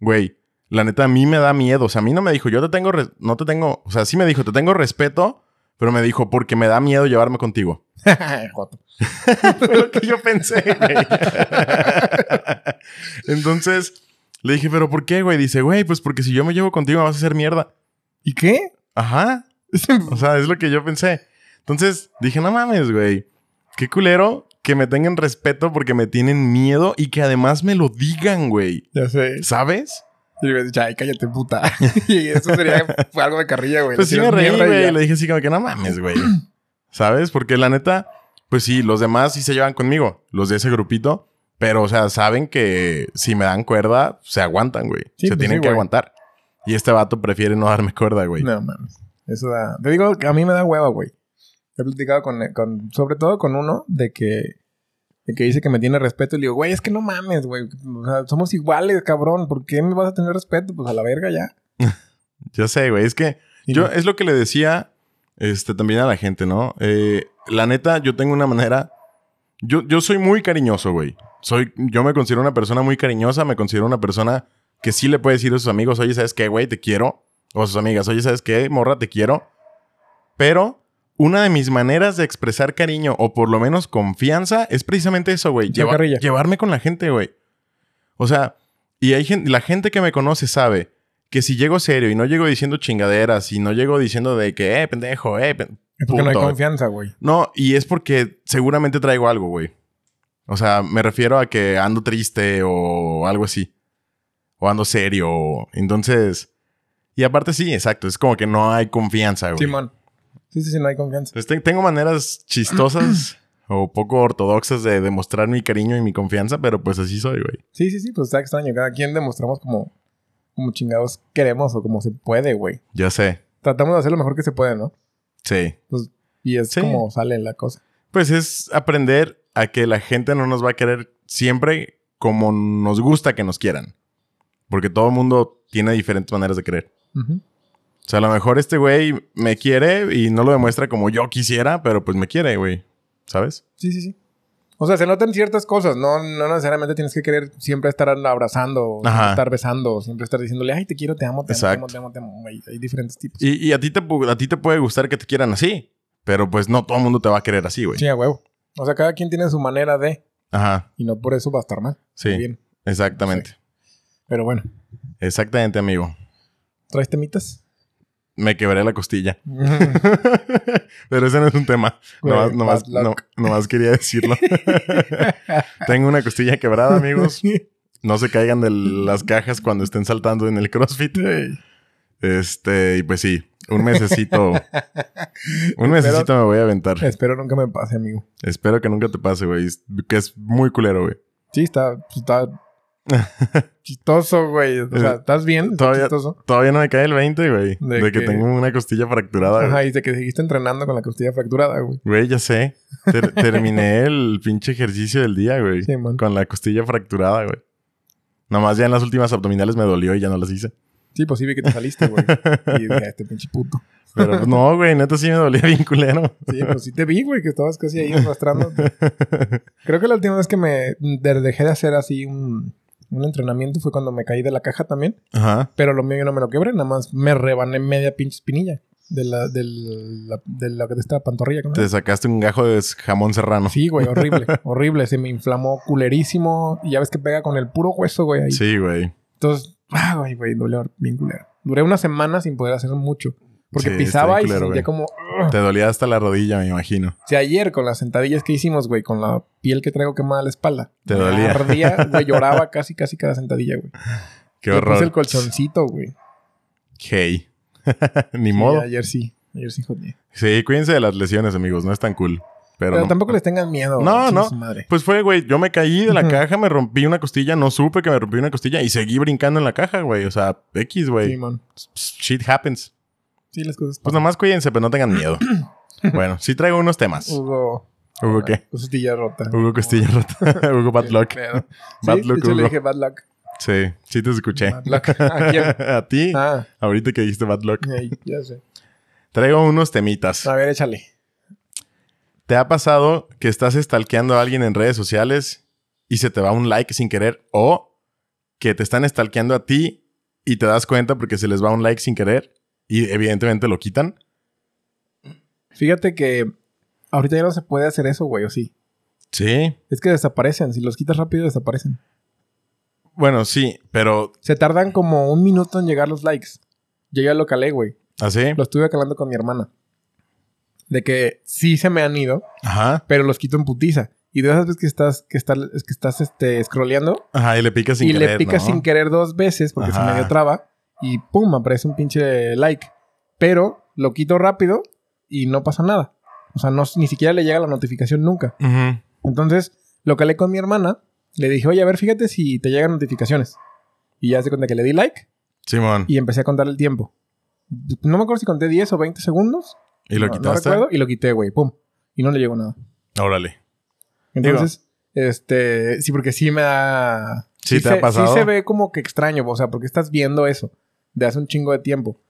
[SPEAKER 1] güey, la neta a mí me da miedo. O sea, a mí no me dijo, yo te tengo, no te tengo, o sea, sí me dijo, te tengo respeto, pero me dijo, porque me da miedo llevarme contigo. Fue lo que yo pensé, güey. Entonces, le dije, pero ¿por qué, güey? Dice, güey, pues porque si yo me llevo contigo me vas a hacer mierda.
[SPEAKER 2] ¿Y qué?
[SPEAKER 1] Ajá. O sea, es lo que yo pensé. Entonces dije, no mames, güey. Qué culero que me tengan respeto porque me tienen miedo y que además me lo digan, güey.
[SPEAKER 2] ya sé.
[SPEAKER 1] ¿Sabes?
[SPEAKER 2] Y hubiera dicho, ay, cállate, puta. y eso sería fue algo de carrilla, güey.
[SPEAKER 1] Pues sí me reí, güey.
[SPEAKER 2] ya.
[SPEAKER 1] Le dije así como que no mames, güey. ¿Sabes? Porque la neta, pues sí, los demás sí se llevan conmigo. Los de ese grupito. Pero, o sea, saben que si me dan cuerda, se aguantan, güey.
[SPEAKER 2] Sí,
[SPEAKER 1] se
[SPEAKER 2] pues
[SPEAKER 1] tienen
[SPEAKER 2] sí,
[SPEAKER 1] que
[SPEAKER 2] güey.
[SPEAKER 1] aguantar. Y este vato prefiere no darme cuerda, güey.
[SPEAKER 2] No mames. Eso da. Te digo a mí me da hueva, güey. He platicado con, con. Sobre todo con uno de que. De que dice que me tiene respeto. Y le digo, güey, es que no mames, güey. O sea, somos iguales, cabrón. ¿Por qué me vas a tener respeto? Pues a la verga ya.
[SPEAKER 1] Yo sé, güey. Es que
[SPEAKER 2] Y
[SPEAKER 1] Yo
[SPEAKER 2] no.
[SPEAKER 1] es lo que le decía este, también a la gente, ¿no? Eh, la neta, yo tengo una manera. Yo, yo soy muy cariñoso, güey. Soy, yo me considero una persona muy cariñosa, me considero una persona que sí le puede decir a sus amigos, oye, ¿sabes qué, güey? Te quiero. O a sus amigas, oye, ¿sabes qué, morra? Te quiero. Pero una de mis maneras de expresar cariño, o por lo menos confianza, es precisamente eso, güey. Lleva- llevarme con la gente, güey. O sea, y hay gente, la gente que me conoce sabe que si llego serio y no llego diciendo chingaderas y no llego diciendo de que, eh, pendejo, eh, pen-
[SPEAKER 2] Es porque no hay confianza, güey.
[SPEAKER 1] No, y es porque seguramente traigo algo, güey. O sea, me refiero a que ando triste o algo así. O ando serio. Entonces. Y aparte, sí, exacto. Es como que no hay confianza, güey.
[SPEAKER 2] Simón. Sí, sí, sí, no hay confianza.
[SPEAKER 1] Entonces, te- tengo maneras chistosas o poco ortodoxas de demostrar mi cariño y mi confianza, pero pues así soy, güey.
[SPEAKER 2] Sí, sí, sí, pues está extraño. Cada quien demostramos como, como chingados queremos o como se puede, güey.
[SPEAKER 1] Ya sé.
[SPEAKER 2] Tratamos de hacer lo mejor que se puede, ¿no?
[SPEAKER 1] Sí.
[SPEAKER 2] Pues, y es
[SPEAKER 1] Sí.
[SPEAKER 2] como sale la cosa.
[SPEAKER 1] Pues es aprender a que la gente no nos va a querer siempre como nos gusta que nos quieran. Porque todo el mundo tiene diferentes maneras de querer.
[SPEAKER 2] Ujú.
[SPEAKER 1] O sea, a lo mejor este güey me quiere y no lo demuestra como yo quisiera, pero pues me quiere, güey. ¿Sabes?
[SPEAKER 2] Sí, sí, sí. O sea, se notan ciertas cosas. No, no necesariamente tienes que querer siempre estar abrazando, siempre estar besando, siempre estar diciéndole, ay, te quiero, te amo, te amo, te amo,
[SPEAKER 1] Exacto.
[SPEAKER 2] te amo, te amo. Hay, hay diferentes tipos.
[SPEAKER 1] Y, y a, ti te, a ti te puede gustar que te quieran así, pero pues no todo el mundo te va a querer así, güey.
[SPEAKER 2] Sí, a huevo. O sea, cada quien tiene su manera de,
[SPEAKER 1] Ajá,
[SPEAKER 2] y no por eso va a estar mal.
[SPEAKER 1] sí,
[SPEAKER 2] Muy bien.
[SPEAKER 1] exactamente.
[SPEAKER 2] Pero bueno,
[SPEAKER 1] Exactamente, amigo.
[SPEAKER 2] ¿traes temitas?
[SPEAKER 1] Me quebré la costilla. pero ese no es un tema.
[SPEAKER 2] Güey,
[SPEAKER 1] Nomás, nomás, nomás quería decirlo. Tengo una costilla quebrada, amigos. No se caigan de las cajas cuando estén saltando en el CrossFit. Este, y pues sí, un mesecito. un mesecito me voy a aventar.
[SPEAKER 2] Espero nunca me pase, amigo.
[SPEAKER 1] Espero que nunca te pase, güey. Que es muy culero, güey.
[SPEAKER 2] Sí, está, pues, está chistoso, güey. O sea, ¿estás bien?
[SPEAKER 1] Todavía,
[SPEAKER 2] chistoso.
[SPEAKER 1] todavía no me cae el 20, güey.
[SPEAKER 2] ¿De
[SPEAKER 1] De, que tengo una costilla fracturada, güey.
[SPEAKER 2] Ajá, y de que seguiste entrenando con la costilla fracturada, güey.
[SPEAKER 1] Güey, ya sé. Ter- terminé el pinche ejercicio del día, güey.
[SPEAKER 2] Sí, man.
[SPEAKER 1] con la costilla fracturada, güey. Nomás ya en las últimas abdominales me dolió y ya no las hice.
[SPEAKER 2] Sí, pues sí vi que te saliste, güey. y dije, este pinche puto.
[SPEAKER 1] Pero pues, no, güey, neta sí me dolía bien culero.
[SPEAKER 2] Sí, pues sí te vi, güey, que estabas casi ahí arrastrando. Creo que la última vez que me de- dejé de hacer así un, un entrenamiento fue cuando me caí de la caja también.
[SPEAKER 1] Ajá.
[SPEAKER 2] Pero lo mío yo no me lo quebré, nada más me rebané media pinche espinilla de la, del, la, de la de esta pantorrilla. ¿cómo se
[SPEAKER 1] Te sacaste un gajo de jamón serrano.
[SPEAKER 2] Sí, güey, horrible, horrible. Se me inflamó culerísimo. Y ya ves que pega con el puro hueso, güey, ahí.
[SPEAKER 1] Sí, güey.
[SPEAKER 2] Entonces, ah, güey, güey, dolió bien culero. Duré una semana sin poder hacer mucho. Porque
[SPEAKER 1] Sí,
[SPEAKER 2] pisaba y se sentía como...
[SPEAKER 1] Te dolía hasta la rodilla, me imagino.
[SPEAKER 2] O sea, ayer con las sentadillas que hicimos, güey, con la piel que traigo quemada a la espalda.
[SPEAKER 1] Te dolía.
[SPEAKER 2] Ardía, güey, lloraba casi, casi cada sentadilla, güey.
[SPEAKER 1] Qué
[SPEAKER 2] Le puse
[SPEAKER 1] horror.
[SPEAKER 2] el colchoncito, güey.
[SPEAKER 1] Hey. Ni
[SPEAKER 2] Sí,
[SPEAKER 1] modo.
[SPEAKER 2] ayer sí. Ayer sí jodí.
[SPEAKER 1] Sí, cuídense de las lesiones, amigos. No es tan cool. Pero,
[SPEAKER 2] Pero
[SPEAKER 1] no.
[SPEAKER 2] tampoco les tengan miedo.
[SPEAKER 1] No, no.
[SPEAKER 2] Madre.
[SPEAKER 1] Pues fue, güey, yo me caí de la caja, me rompí una costilla, no supe que me rompí una costilla y seguí brincando en la caja, güey. O sea, X, güey.
[SPEAKER 2] Sí, man.
[SPEAKER 1] Shit happens.
[SPEAKER 2] Sí, las cosas
[SPEAKER 1] Pues
[SPEAKER 2] pasan.
[SPEAKER 1] nomás cuídense, pero no tengan miedo. bueno, sí traigo unos temas.
[SPEAKER 2] Hugo...
[SPEAKER 1] ¿Hugo qué?
[SPEAKER 2] Costilla rota.
[SPEAKER 1] Hugo Costilla rota. Hugo Bad Luck. Bad
[SPEAKER 2] Sí,
[SPEAKER 1] luck,
[SPEAKER 2] le dije bad luck.
[SPEAKER 1] Sí, sí te escuché.
[SPEAKER 2] Bad luck. ¿A quién?
[SPEAKER 1] A ti.
[SPEAKER 2] Ah,
[SPEAKER 1] Ahorita que dijiste Bad Luck.
[SPEAKER 2] ya sé.
[SPEAKER 1] Traigo unos temitas.
[SPEAKER 2] A ver, échale.
[SPEAKER 1] ¿Te ha pasado que estás stalkeando a alguien en redes sociales y se te va un like sin querer? ¿O que te están stalkeando a ti y te das cuenta porque se les va un like sin querer y evidentemente lo quitan?
[SPEAKER 2] Fíjate que ahorita ya no se puede hacer eso, güey, o sí.
[SPEAKER 1] Sí.
[SPEAKER 2] Es que desaparecen. Si los quitas rápido, desaparecen.
[SPEAKER 1] Bueno, sí, pero
[SPEAKER 2] Se tardan como un minuto en llegar los likes. Yo ya lo calé, güey.
[SPEAKER 1] así.
[SPEAKER 2] Lo estuve calando con mi hermana. De que sí se me han ido,
[SPEAKER 1] Ajá.
[SPEAKER 2] pero los quito en putiza. Y de esas veces que estás, que estás, es que estás este, scrolleando
[SPEAKER 1] Ajá, y le picas sin
[SPEAKER 2] y
[SPEAKER 1] querer.
[SPEAKER 2] le picas
[SPEAKER 1] ¿no?
[SPEAKER 2] sin querer dos veces porque se
[SPEAKER 1] Ajá.
[SPEAKER 2] medio traba y pum, aparece un pinche like. Pero lo quito rápido y no pasa nada. O sea, no, ni siquiera le llega la notificación nunca. Entonces, lo calé con mi hermana. Le dije, oye, a ver, fíjate si te llegan notificaciones. Y ya se cuenta que le di like
[SPEAKER 1] Simón.
[SPEAKER 2] y empecé a contar el tiempo. No me acuerdo si conté 10 o 20 segundos.
[SPEAKER 1] ¿Y, lo
[SPEAKER 2] no, no
[SPEAKER 1] quitaste?
[SPEAKER 2] recuerdo. Y lo quité, güey. Pum. Y no le llegó nada.
[SPEAKER 1] Órale.
[SPEAKER 2] Entonces, este... Sí, porque sí me da...
[SPEAKER 1] ¿Sí te
[SPEAKER 2] se,
[SPEAKER 1] ha pasado?
[SPEAKER 2] Sí se ve como que extraño. O sea, porque estás viendo eso. De hace un chingo de tiempo.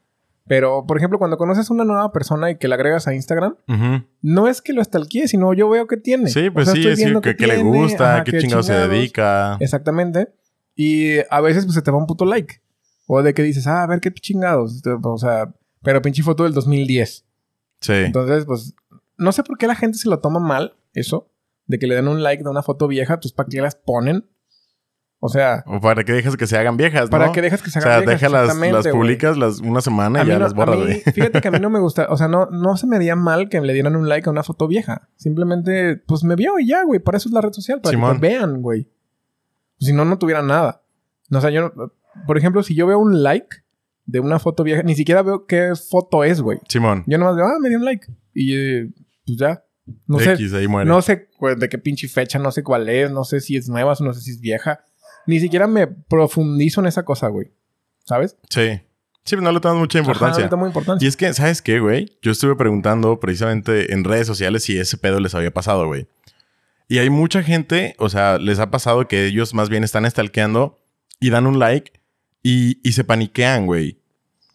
[SPEAKER 2] Pero, por ejemplo, cuando conoces a una nueva persona y que la agregas a Instagram,
[SPEAKER 1] Ujú.
[SPEAKER 2] no es que lo stalkees, sino yo veo que tiene.
[SPEAKER 1] Sí,
[SPEAKER 2] O
[SPEAKER 1] pues
[SPEAKER 2] sea,
[SPEAKER 1] sí,
[SPEAKER 2] estoy
[SPEAKER 1] sí,
[SPEAKER 2] viendo
[SPEAKER 1] que,
[SPEAKER 2] qué
[SPEAKER 1] que le
[SPEAKER 2] tiene,
[SPEAKER 1] gusta,
[SPEAKER 2] ajá,
[SPEAKER 1] qué chingado se dedica.
[SPEAKER 2] Exactamente. Y a veces pues se te va un puto like. O de que dices, ah, a ver qué chingados. O sea, pero pinche foto del 2010.
[SPEAKER 1] Sí.
[SPEAKER 2] Entonces, pues, no sé por qué la gente se lo toma mal, eso. De que le den un like de una foto vieja, pues para qué las ponen. O sea,
[SPEAKER 1] O para que dejes que se hagan viejas, ¿no?
[SPEAKER 2] para que dejas que se
[SPEAKER 1] O
[SPEAKER 2] hagan
[SPEAKER 1] sea,
[SPEAKER 2] viejas,
[SPEAKER 1] déjalas,
[SPEAKER 2] exactamente,
[SPEAKER 1] las
[SPEAKER 2] güey.
[SPEAKER 1] publicas las, una semana y ya
[SPEAKER 2] no-
[SPEAKER 1] las borras,
[SPEAKER 2] mí-. Fíjate que a mí no me gusta, o sea, no, no se me haría mal que le dieran un like a una foto vieja. Simplemente, pues me vio y ya, güey. Para eso es la red social, para
[SPEAKER 1] Simón.
[SPEAKER 2] que te vean, güey. Si no, no tuviera nada. O sea, yo, por ejemplo, si yo veo un like de una foto vieja, ni siquiera veo qué foto es, güey.
[SPEAKER 1] Simón.
[SPEAKER 2] Yo nomás veo, ah, me dio un like. Y eh, pues ya. No sé,
[SPEAKER 1] X, ahí muere.
[SPEAKER 2] no sé de qué pinche fecha, no sé cuál es, no sé si es nueva, no sé si es vieja. Ni siquiera me profundizo en esa cosa, güey. ¿Sabes?
[SPEAKER 1] Sí. Sí, pero no le tomas mucha
[SPEAKER 2] Ajá,
[SPEAKER 1] importancia.
[SPEAKER 2] no tomo importancia.
[SPEAKER 1] y es que, ¿sabes qué, güey? Yo estuve preguntando precisamente en redes sociales si ese pedo les había pasado, güey. Y hay mucha gente, o sea, les ha pasado que ellos más bien están stalkeando y dan un like y, y se paniquean, güey.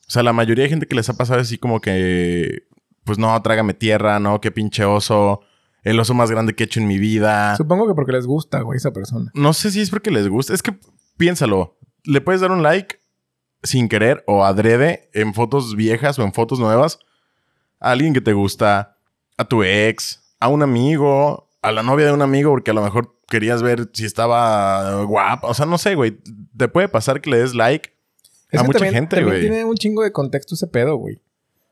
[SPEAKER 1] O sea, la mayoría de gente que les ha pasado es así como que, pues no, trágame tierra, no, qué pinche oso, el oso más grande que he hecho en mi vida.
[SPEAKER 2] Supongo que porque les gusta, güey, esa persona.
[SPEAKER 1] No sé si es porque les gusta. Es que piénsalo. Le puedes dar un like sin querer o adrede en fotos viejas o en fotos nuevas a alguien que te gusta, a tu ex, a un amigo, a la novia de un amigo, porque a lo mejor querías ver si estaba guapa. O sea, no sé, güey. Te puede pasar que le des like
[SPEAKER 2] Es
[SPEAKER 1] a mucha
[SPEAKER 2] también-
[SPEAKER 1] gente,
[SPEAKER 2] también
[SPEAKER 1] güey.
[SPEAKER 2] tiene un chingo de contexto ese pedo, güey.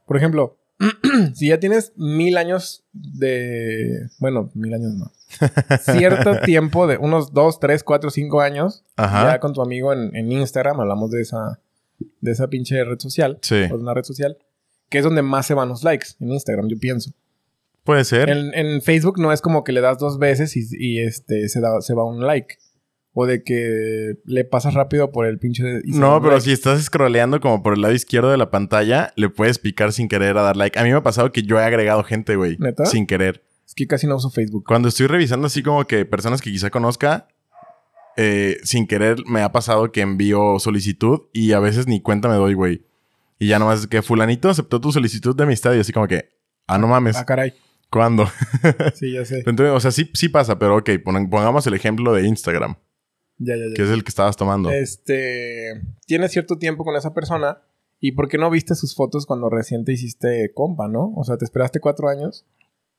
[SPEAKER 2] Por ejemplo, si ya tienes mil años de... Bueno, mil años no. Cierto tiempo de unos dos, tres, cuatro, cinco años.
[SPEAKER 1] Ajá.
[SPEAKER 2] Ya con tu amigo en, en Instagram, hablamos de esa, de esa pinche red social.
[SPEAKER 1] Sí.
[SPEAKER 2] O de una red social. Que es donde más se van los likes. En Instagram, yo pienso.
[SPEAKER 1] Puede ser.
[SPEAKER 2] En, en Facebook no es como que le das dos veces y, y, este, se, da, se va un like. O de que le pasas rápido por el pinche... da
[SPEAKER 1] No, pero
[SPEAKER 2] like.
[SPEAKER 1] si estás scrolleando como por el lado izquierdo de la pantalla, le puedes picar sin querer a dar like. A mí me ha pasado que yo he agregado gente, güey.
[SPEAKER 2] ¿Neta?
[SPEAKER 1] Sin querer.
[SPEAKER 2] Es que casi no uso Facebook.
[SPEAKER 1] Cuando estoy revisando así como que personas que quizá conozca, eh, sin querer me ha pasado que envío solicitud y a veces ni cuenta me doy, güey. Y ya nomás es que fulanito aceptó tu solicitud de amistad y así como que, ah, no mames.
[SPEAKER 2] Ah, caray.
[SPEAKER 1] ¿Cuándo?
[SPEAKER 2] Sí, ya sé.
[SPEAKER 1] Entonces, o sea, sí, sí pasa, pero ok, pon- pongamos el ejemplo de Instagram,
[SPEAKER 2] Ya, ya, ya.
[SPEAKER 1] que es el que estabas tomando.
[SPEAKER 2] Este. Tienes cierto tiempo con esa persona. ¿Y por qué no viste sus fotos cuando recién te hiciste compa, no? O sea, te esperaste cuatro años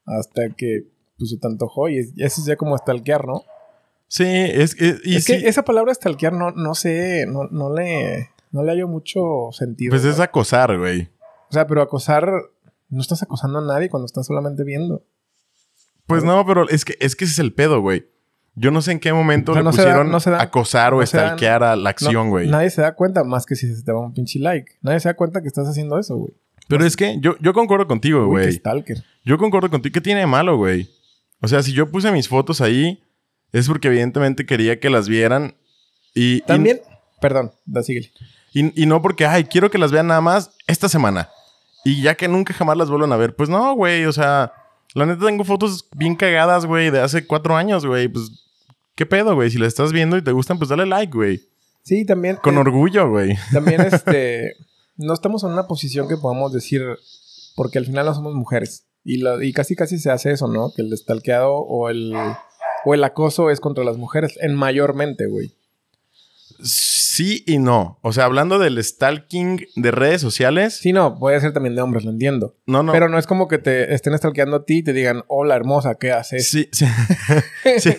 [SPEAKER 2] hasta que pues, se te antojó. Y es- eso es ya como stalkear, ¿no?
[SPEAKER 1] Sí, es, es- y
[SPEAKER 2] es
[SPEAKER 1] sí,
[SPEAKER 2] que esa palabra stalkear no, no sé, no, no le. No le hallo mucho sentido.
[SPEAKER 1] pues
[SPEAKER 2] ¿no?
[SPEAKER 1] es acosar, güey.
[SPEAKER 2] O sea, pero acosar. No estás acosando a nadie cuando estás solamente viendo.
[SPEAKER 1] Pues no, pero es que, es que ese es el pedo, güey. Yo no sé en qué momento
[SPEAKER 2] O sea,
[SPEAKER 1] le
[SPEAKER 2] no se da-
[SPEAKER 1] pusieron
[SPEAKER 2] no se da-
[SPEAKER 1] acosar o
[SPEAKER 2] no da-
[SPEAKER 1] stalkear a la acción, güey.
[SPEAKER 2] nadie se da cuenta más que si se te va un pinche like. Nadie se da cuenta que estás haciendo eso, güey.
[SPEAKER 1] pero es que yo, yo concuerdo contigo, güey.
[SPEAKER 2] stalker.
[SPEAKER 1] Yo concuerdo contigo. ¿Qué tiene de malo, güey? O sea, si yo puse mis fotos ahí, es porque evidentemente quería que las vieran. Y, y-
[SPEAKER 2] También. Perdón, da, síguele.
[SPEAKER 1] Y, y no porque, ay, quiero que las vean nada más esta semana. Y ya que nunca jamás las vuelvan a ver. Pues no, güey. O sea, la neta tengo fotos bien cagadas, güey, de hace cuatro años, güey. Pues, ¿qué pedo, güey? Si las estás viendo y te gustan, pues dale like, güey.
[SPEAKER 2] Sí, también.
[SPEAKER 1] Con
[SPEAKER 2] eh,
[SPEAKER 1] orgullo, güey.
[SPEAKER 2] También, este. no estamos en una posición que podamos decir. Porque al final no somos mujeres. Y, lo- y casi casi se hace eso, ¿no? Que el stalkeado o el. O el acoso es contra las mujeres. En mayormente, güey.
[SPEAKER 1] Sí y no. O sea, hablando del stalking de redes sociales.
[SPEAKER 2] Sí, no, puede ser también de hombres, lo entiendo.
[SPEAKER 1] No, no.
[SPEAKER 2] Pero no es como que te estén stalkeando a ti y te digan, hola hermosa, ¿qué haces?
[SPEAKER 1] Sí, sí. Sí.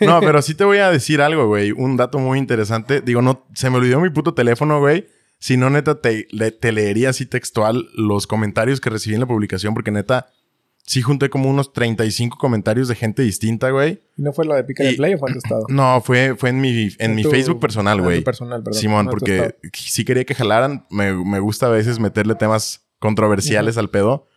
[SPEAKER 1] No, pero sí te voy a decir algo, güey. Un dato muy interesante. Digo, no, se me olvidó mi puto teléfono, güey. Si no, neta, te, te leería así textual los comentarios que recibí en la publicación, porque neta, sí junté como unos 35 comentarios de gente distinta, güey.
[SPEAKER 2] ¿Y no fue la de Pica de Play o fue en tu estado?
[SPEAKER 1] No, fue, fue en mi, en mi
[SPEAKER 2] tu-
[SPEAKER 1] Facebook personal, güey.
[SPEAKER 2] personal, perdón.
[SPEAKER 1] Simón,
[SPEAKER 2] no en
[SPEAKER 1] porque sí quería que jalaran. Me, me gusta a veces meterle temas controversiales al pedo.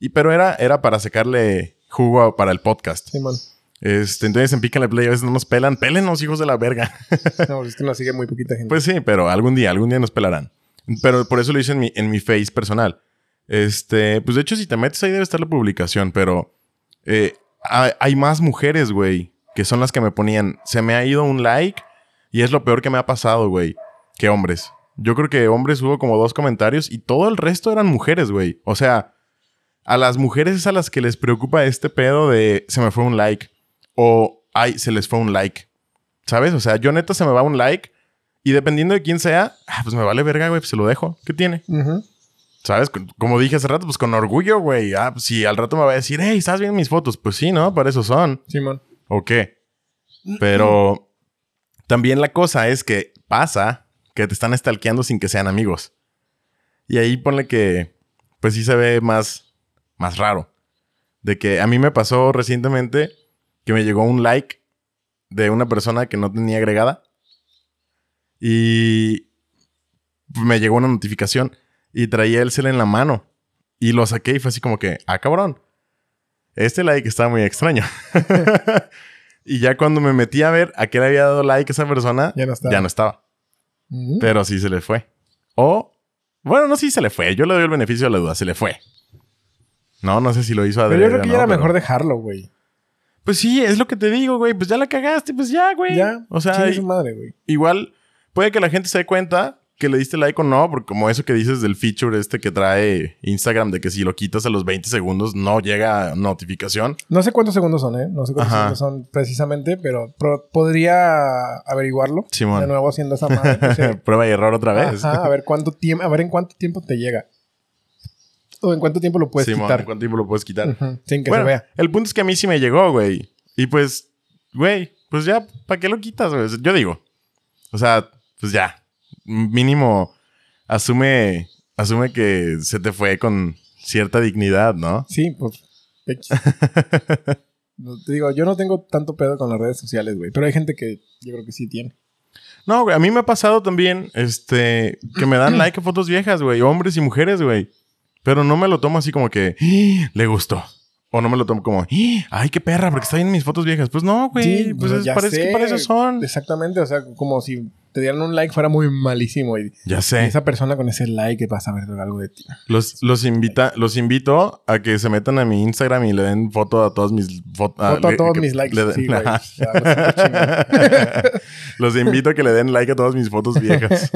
[SPEAKER 1] Y pero era, era para sacarle jugo a- para el podcast.
[SPEAKER 2] Simón.
[SPEAKER 1] Este, entonces en Pícale Play a veces no nos pelan. Pélenos, hijos de la verga.
[SPEAKER 2] No, es que nos sigue muy poquita gente.
[SPEAKER 1] pues sí, pero algún día, algún día nos pelarán. Pero por eso lo hice en mi, en mi face personal. Este, pues de hecho, si te metes ahí debe estar la publicación, pero eh, hay, más mujeres, güey, que son las que me ponían. Se me ha ido un like y es lo peor que me ha pasado, güey, que hombres. Yo creo que hombres hubo como dos comentarios y todo el resto eran mujeres, güey. O sea, a las mujeres es a las que les preocupa este pedo de se me fue un like o ay, se les fue un like. ¿Sabes? O sea, yo neta se me va un like y dependiendo de quién sea, ah, pues me vale verga, güey, pues se lo dejo. ¿Qué tiene? ¿Sabes? Como dije hace rato, pues con orgullo, güey. Ah, pues si al rato me va a decir, hey, ¿estás viendo mis fotos? Pues sí, ¿no? Para eso son.
[SPEAKER 2] Simón.
[SPEAKER 1] ¿O qué? Pero también la cosa es que pasa que te están stalkeando sin que sean amigos. Y ahí ponle que, pues sí se ve más, más raro. De que a mí me pasó recientemente que me llegó un like de una persona que no tenía agregada. Y me llegó una notificación y traía el cel en la mano. Y lo saqué y fue así como que, ah, cabrón. Este like está muy extraño. y ya cuando me metí a ver a qué le había dado like esa persona,
[SPEAKER 2] Ya no estaba.
[SPEAKER 1] ya no estaba.
[SPEAKER 2] Ujú.
[SPEAKER 1] Pero sí se le fue. O, bueno, no, sí se le fue. Yo le doy el beneficio de la duda. Se le fue. No, no sé si lo hizo
[SPEAKER 2] Pero
[SPEAKER 1] adrede
[SPEAKER 2] yo creo que ya
[SPEAKER 1] no,
[SPEAKER 2] era
[SPEAKER 1] pero-
[SPEAKER 2] mejor dejarlo, güey.
[SPEAKER 1] Pues sí, es lo que te digo, güey. Pues ya la cagaste, pues ya, güey.
[SPEAKER 2] Ya.
[SPEAKER 1] O sea,
[SPEAKER 2] madre, güey.
[SPEAKER 1] igual puede que la gente se dé cuenta que le diste like o no, porque como eso que dices del feature este que trae Instagram de que si lo quitas a los 20 segundos no llega notificación.
[SPEAKER 2] No sé cuántos segundos son, ¿eh? No sé cuántos
[SPEAKER 1] Ajá.
[SPEAKER 2] segundos son precisamente, pero podría averiguarlo.
[SPEAKER 1] Simón.
[SPEAKER 2] De nuevo haciendo esa madre. no sé.
[SPEAKER 1] Prueba y error otra vez.
[SPEAKER 2] Ajá, a ver cuánto tiempo, a ver en cuánto tiempo te llega. O en cuánto tiempo lo puedes
[SPEAKER 1] Simón,
[SPEAKER 2] quitar.
[SPEAKER 1] ¿en ¿cuánto tiempo lo puedes quitar?
[SPEAKER 2] Sin que
[SPEAKER 1] bueno,
[SPEAKER 2] se vea.
[SPEAKER 1] el punto es que a mí sí me llegó, güey. Y pues, güey, pues ya, ¿para qué lo quitas, güey? Yo digo. O sea, pues ya. Mínimo, asume, asume que se te fue con cierta dignidad, ¿no?
[SPEAKER 2] Sí, pues. No, te digo, yo no tengo tanto pedo con las redes sociales, güey. Pero hay gente que yo creo que sí tiene.
[SPEAKER 1] No, güey, a mí me ha pasado también, este, que me dan like a fotos viejas, güey, hombres y mujeres, güey. Pero no me lo tomo así como que, "Ah, le gustó. O no me lo tomo como, "Ah, ay, qué perra, porque está viendo mis fotos viejas. Pues no, güey,
[SPEAKER 2] Sí,
[SPEAKER 1] pues
[SPEAKER 2] pues
[SPEAKER 1] es- parece
[SPEAKER 2] sé.
[SPEAKER 1] que para eso son.
[SPEAKER 2] Exactamente, o sea, como si te dieran un like fuera muy malísimo. Y,
[SPEAKER 1] Ya
[SPEAKER 2] y
[SPEAKER 1] sé.
[SPEAKER 2] esa persona con ese like vas a ver algo de ti.
[SPEAKER 1] Los, los, invita, los invito a que se metan a mi Instagram y le den foto a todos mis fo-
[SPEAKER 2] Foto a
[SPEAKER 1] le-
[SPEAKER 2] todos
[SPEAKER 1] que-
[SPEAKER 2] mis likes.
[SPEAKER 1] den-
[SPEAKER 2] Sí, güey.
[SPEAKER 1] Los invito a que le den like a todas mis fotos viejas.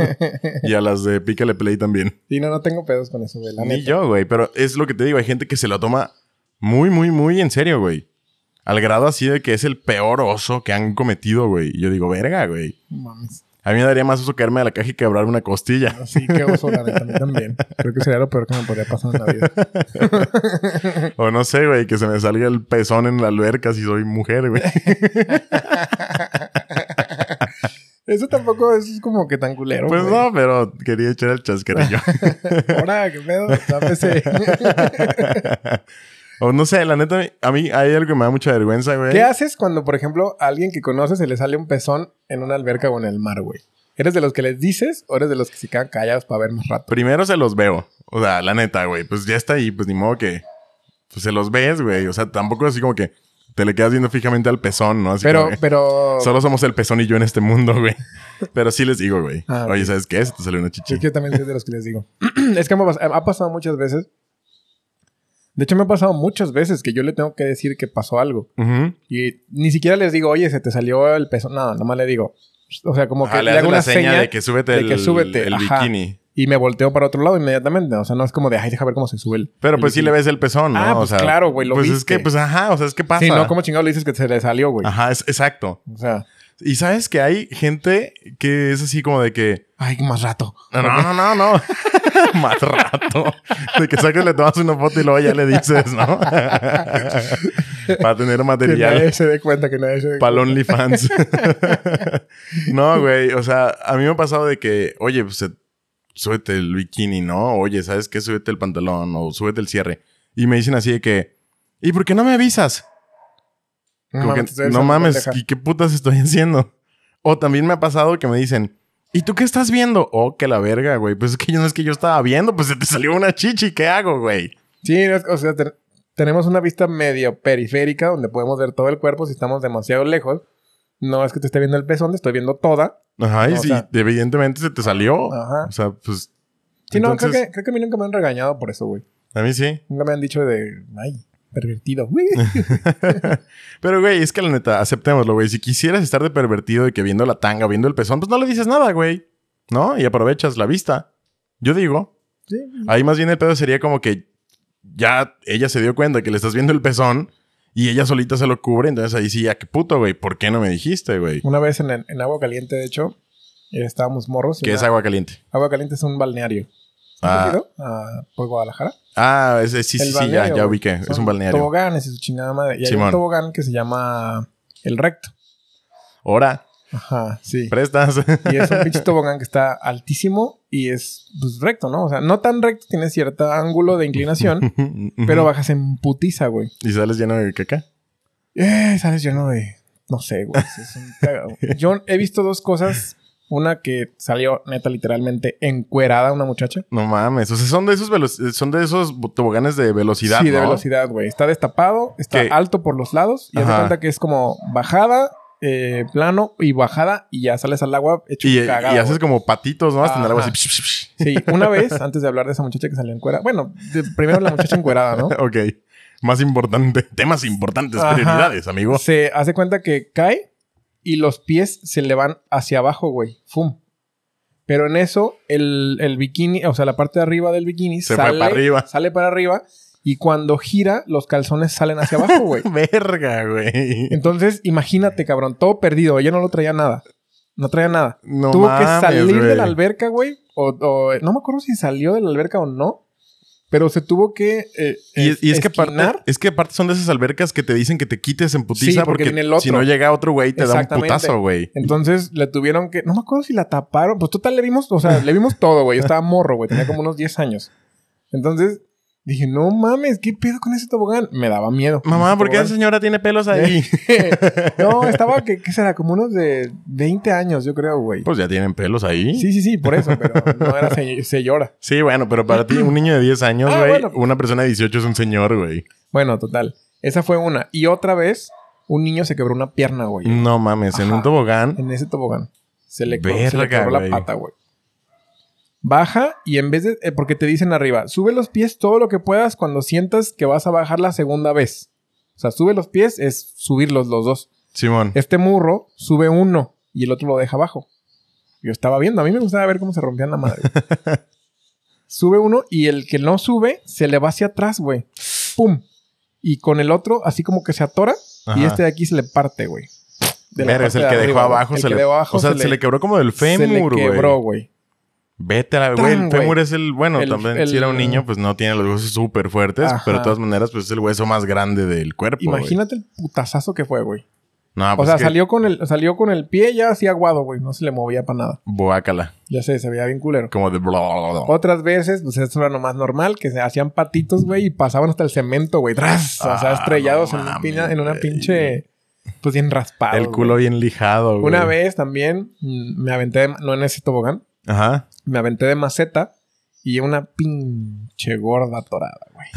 [SPEAKER 1] y a las de Pícale Play también.
[SPEAKER 2] Sí, no, no tengo pedos con eso, güey. La
[SPEAKER 1] Ni
[SPEAKER 2] neta.
[SPEAKER 1] yo, güey. Pero es lo que te digo. Hay gente que se lo toma muy, muy, muy en serio, güey. Al grado así de que es el peor oso que han cometido, güey. Y yo digo, verga, güey.
[SPEAKER 2] Mames.
[SPEAKER 1] A mí me daría más oso caerme de la caja y quebrar una costilla.
[SPEAKER 2] Así que oso, la neta, a mí también. Creo que sería lo peor que me podría pasar en la vida.
[SPEAKER 1] O no sé, güey, que se me salga el pezón en la alberca si soy mujer, güey.
[SPEAKER 2] Eso tampoco es como que tan culero.
[SPEAKER 1] Pues no, pero quería echar el chasquerillo.
[SPEAKER 2] Ahora, qué pedo. Dámese.
[SPEAKER 1] O no sé, la neta, a mí hay algo que me da mucha vergüenza, güey.
[SPEAKER 2] ¿Qué haces cuando, por ejemplo, a alguien que conoces se le sale un pezón en una alberca o en el mar, güey? ¿Eres de los que les dices o eres de los que se quedan callados para ver más rato?
[SPEAKER 1] Primero se los veo. O sea, la neta, güey. Pues ya está ahí, pues ni modo que. Pues se los ves, güey. O sea, tampoco así como que te le quedas viendo fijamente al pezón, ¿no? Así
[SPEAKER 2] Pero,
[SPEAKER 1] como
[SPEAKER 2] pero...
[SPEAKER 1] Solo somos el pezón y yo en este mundo, güey. Pero sí les digo, güey.
[SPEAKER 2] Ah,
[SPEAKER 1] Oye. ¿sabes qué? Se te salió una chichi.
[SPEAKER 2] Es que yo también soy de los que les digo. es que ha pasado muchas veces. De hecho, me ha pasado muchas veces que yo le tengo que decir que pasó algo. Y ni siquiera les digo, oye, se te salió el pezón. Nada, nomás le digo. O sea, como que
[SPEAKER 1] Ajá,
[SPEAKER 2] le,
[SPEAKER 1] le
[SPEAKER 2] hago una
[SPEAKER 1] seña
[SPEAKER 2] seña
[SPEAKER 1] de que súbete
[SPEAKER 2] de
[SPEAKER 1] el,
[SPEAKER 2] que súbete,
[SPEAKER 1] el
[SPEAKER 2] ajá.
[SPEAKER 1] bikini.
[SPEAKER 2] y me volteo para otro lado inmediatamente. O sea, no es como de, ay, deja ver cómo se sube el.
[SPEAKER 1] Pero
[SPEAKER 2] el
[SPEAKER 1] pues sí
[SPEAKER 2] bikini".
[SPEAKER 1] le ves el pezón, ¿no?
[SPEAKER 2] Ah,
[SPEAKER 1] O
[SPEAKER 2] pues
[SPEAKER 1] sea,
[SPEAKER 2] claro, güey, lo
[SPEAKER 1] Pues es que, pues ajá, o sea, es que pasa.
[SPEAKER 2] Sí, no, ¿cómo chingado le dices que se le salió, güey?
[SPEAKER 1] Ajá, es, exacto.
[SPEAKER 2] O sea,
[SPEAKER 1] Y sabes que hay gente que es así como de que.
[SPEAKER 2] ay, más rato.
[SPEAKER 1] No, no, no, no, no. Más rato. De que saques, le tomas una foto y luego ya le dices, ¿no? Para tener
[SPEAKER 2] Que nadie
[SPEAKER 1] material.
[SPEAKER 2] se dé cuenta, que nadie se dé
[SPEAKER 1] Para. OnlyFans. no, güey. O sea, a mí me ha pasado de que, oye, pues se- súbete el bikini, ¿no? Oye, ¿sabes qué? Súbete el pantalón o súbete el cierre. Y me dicen así de que, ¿y por qué no me avisas?
[SPEAKER 2] No
[SPEAKER 1] Como que,
[SPEAKER 2] mames,
[SPEAKER 1] no mames. ¿y qué putas estoy haciendo? O también me ha pasado que me dicen, ¿y tú qué estás viendo? Oh, que la verga, güey. Pues es que yo no es que yo estaba viendo, pues se te salió una chichi, ¿qué hago, güey?
[SPEAKER 2] Sí, es- o sea, te- tenemos una vista medio periférica donde podemos ver todo el cuerpo si estamos demasiado lejos. No es que te esté viendo el pezón, te estoy viendo toda.
[SPEAKER 1] Ajá, y
[SPEAKER 2] No, o
[SPEAKER 1] si
[SPEAKER 2] sea-
[SPEAKER 1] evidentemente se te salió.
[SPEAKER 2] Ajá.
[SPEAKER 1] O sea, pues.
[SPEAKER 2] Sí, no, creo que, creo que a mí nunca me han regañado por eso, güey.
[SPEAKER 1] A mí sí.
[SPEAKER 2] Nunca me han dicho de, ay, pervertido.
[SPEAKER 1] Pero, güey, es que la neta, aceptémoslo, güey. Si quisieras estar de pervertido de que viendo la tanga viendo el pezón, pues no le dices nada, güey. ¿No? Y aprovechas la vista. Yo digo.
[SPEAKER 2] Sí.
[SPEAKER 1] Ahí más bien el pedo sería como que ya ella se dio cuenta que le estás viendo el pezón y ella solita se lo cubre. Entonces ahí sí, ya qué puto, güey. ¿Por qué no me dijiste, güey?
[SPEAKER 2] Una vez en, en Agua Caliente, de hecho, eh, estábamos morros. y
[SPEAKER 1] ¿Qué es agua caliente?
[SPEAKER 2] Agua Caliente es un balneario.
[SPEAKER 1] Ah.
[SPEAKER 2] ¿Has ido a- por Guadalajara?
[SPEAKER 1] Ah, ese, sí,
[SPEAKER 2] El
[SPEAKER 1] sí, sí, ya, ya ubiqué. Es un balneario.
[SPEAKER 2] Toboganes y su chingada madre. Y hay
[SPEAKER 1] Simón.
[SPEAKER 2] un tobogán que se llama El Recto.
[SPEAKER 1] Ahora,
[SPEAKER 2] Ajá, sí.
[SPEAKER 1] prestas.
[SPEAKER 2] Y es un pinche tobogán que está altísimo y es pues, recto, ¿no? O sea, no tan recto, tiene cierto ángulo de inclinación, pero bajas en putiza, güey.
[SPEAKER 1] ¿Y sales lleno de caca?
[SPEAKER 2] Eh, sales lleno de. No sé, güey. es un. Yo he visto dos cosas. Una que salió neta literalmente encuerada una muchacha.
[SPEAKER 1] No mames. O sea, son de esos velo- son de esos toboganes de velocidad,
[SPEAKER 2] sí, de velocidad, güey. Está destapado, está
[SPEAKER 1] ¿Qué?
[SPEAKER 2] alto por los lados y haz de cuenta que es como bajada, eh, plano y bajada y ya sales al agua hecho
[SPEAKER 1] Y, y
[SPEAKER 2] cagado,
[SPEAKER 1] haces
[SPEAKER 2] güey.
[SPEAKER 1] como patitos, ¿no? Hasta en el agua así.
[SPEAKER 2] Sí, una vez, antes de hablar de esa muchacha que salió encuerada. Bueno, de- primero la muchacha encuerada, ¿no?
[SPEAKER 1] ok. Más importante. Temas importantes,
[SPEAKER 2] Ajá.
[SPEAKER 1] prioridades, amigo.
[SPEAKER 2] Se hace cuenta que cae y los pies se le van hacia abajo, güey. ¡Fum! Pero en eso, el, el bikini, o sea, la parte de arriba del bikini
[SPEAKER 1] Se
[SPEAKER 2] sale
[SPEAKER 1] para arriba.
[SPEAKER 2] Sale para arriba y cuando gira, los calzones salen hacia abajo, güey.
[SPEAKER 1] Verga, güey.
[SPEAKER 2] Entonces, imagínate, cabrón, todo perdido. Ella no lo traía nada. No traía nada.
[SPEAKER 1] No
[SPEAKER 2] Tuvo que salir de la alberca, güey. O, o- no me acuerdo si salió de la alberca o no. Pero se tuvo que. eh,
[SPEAKER 1] Y, y es que aparte, es que aparte son de esas albercas que te dicen que te quites en putiza
[SPEAKER 2] Sí, porque el otro.
[SPEAKER 1] si no llega otro güey te da un putazo, güey.
[SPEAKER 2] Entonces le tuvieron que. No me acuerdo si la taparon. Pues total, le vimos. O sea, le vimos todo, güey. Yo estaba morro, güey. Tenía como unos 10 años. Entonces dije, no mames, ¿qué pedo con ese tobogán? Me daba miedo.
[SPEAKER 1] Mamá, ¿por qué esa señora tiene pelos ahí?
[SPEAKER 2] no, estaba, que ¿qué será? Como unos de 20 años, yo creo, güey.
[SPEAKER 1] pues ya tienen pelos ahí.
[SPEAKER 2] Sí, sí, sí, por eso, pero no era se- señora.
[SPEAKER 1] Sí, bueno, pero para ti, un niño de 10 años,
[SPEAKER 2] Ah,
[SPEAKER 1] güey,
[SPEAKER 2] bueno.
[SPEAKER 1] una persona de 18 es un señor, güey.
[SPEAKER 2] Bueno, total. Esa fue una. Y otra vez, un niño se quebró una pierna, güey.
[SPEAKER 1] No mames, en un tobogán.
[SPEAKER 2] En ese tobogán. Se le, co- se le
[SPEAKER 1] Verga,
[SPEAKER 2] quebró la pata, güey. Baja y en vez de... eh, porque te dicen arriba, sube los pies todo lo que puedas cuando sientas que vas a bajar la segunda vez. O sea, sube los pies es subirlos los dos.
[SPEAKER 1] Simón.
[SPEAKER 2] Este murro sube uno y el otro lo deja abajo. Yo estaba viendo, a mí me gustaba ver cómo se rompían la madre. sube uno y el que no sube se le va hacia atrás, güey. ¡Pum! Y con el otro, así como que se atora y este de aquí se le parte, güey.
[SPEAKER 1] Verga, es el
[SPEAKER 2] de
[SPEAKER 1] que dejó
[SPEAKER 2] arriba, güey.
[SPEAKER 1] abajo.
[SPEAKER 2] El
[SPEAKER 1] Se
[SPEAKER 2] que
[SPEAKER 1] le,
[SPEAKER 2] dejó abajo
[SPEAKER 1] o sea, se le, quebró como del
[SPEAKER 2] se le
[SPEAKER 1] fémur, güey.
[SPEAKER 2] quebró, güey.
[SPEAKER 1] Vete a la, güey. El fémur es el, bueno,
[SPEAKER 2] El-
[SPEAKER 1] también
[SPEAKER 2] el-
[SPEAKER 1] si era un niño, pues no tiene los huesos súper fuertes,
[SPEAKER 2] Ajá.
[SPEAKER 1] pero de todas maneras, pues es el hueso más grande del cuerpo.
[SPEAKER 2] Imagínate el putazazo que fue, güey.
[SPEAKER 1] No,
[SPEAKER 2] o
[SPEAKER 1] pues
[SPEAKER 2] sea,
[SPEAKER 1] es que-
[SPEAKER 2] salió, con el, salió con el pie ya así aguado, güey. No se le movía para nada.
[SPEAKER 1] Boácala.
[SPEAKER 2] Ya sé, se veía bien culero.
[SPEAKER 1] Como de bla, bla, bla, bla.
[SPEAKER 2] Otras veces, pues esto era nomás normal, que se hacían patitos, güey, y pasaban hasta el cemento, güey. ¡Tras! o sea,
[SPEAKER 1] Ah,
[SPEAKER 2] estrellados
[SPEAKER 1] no
[SPEAKER 2] en, un
[SPEAKER 1] mames,
[SPEAKER 2] pina- en una pinche. Pues bien raspado.
[SPEAKER 1] El culo bien lijado, güey.
[SPEAKER 2] Una vez también mm, me aventé, no en ese tobogán,
[SPEAKER 1] Ajá.
[SPEAKER 2] Me aventé de maceta y una pinche gorda torada, güey.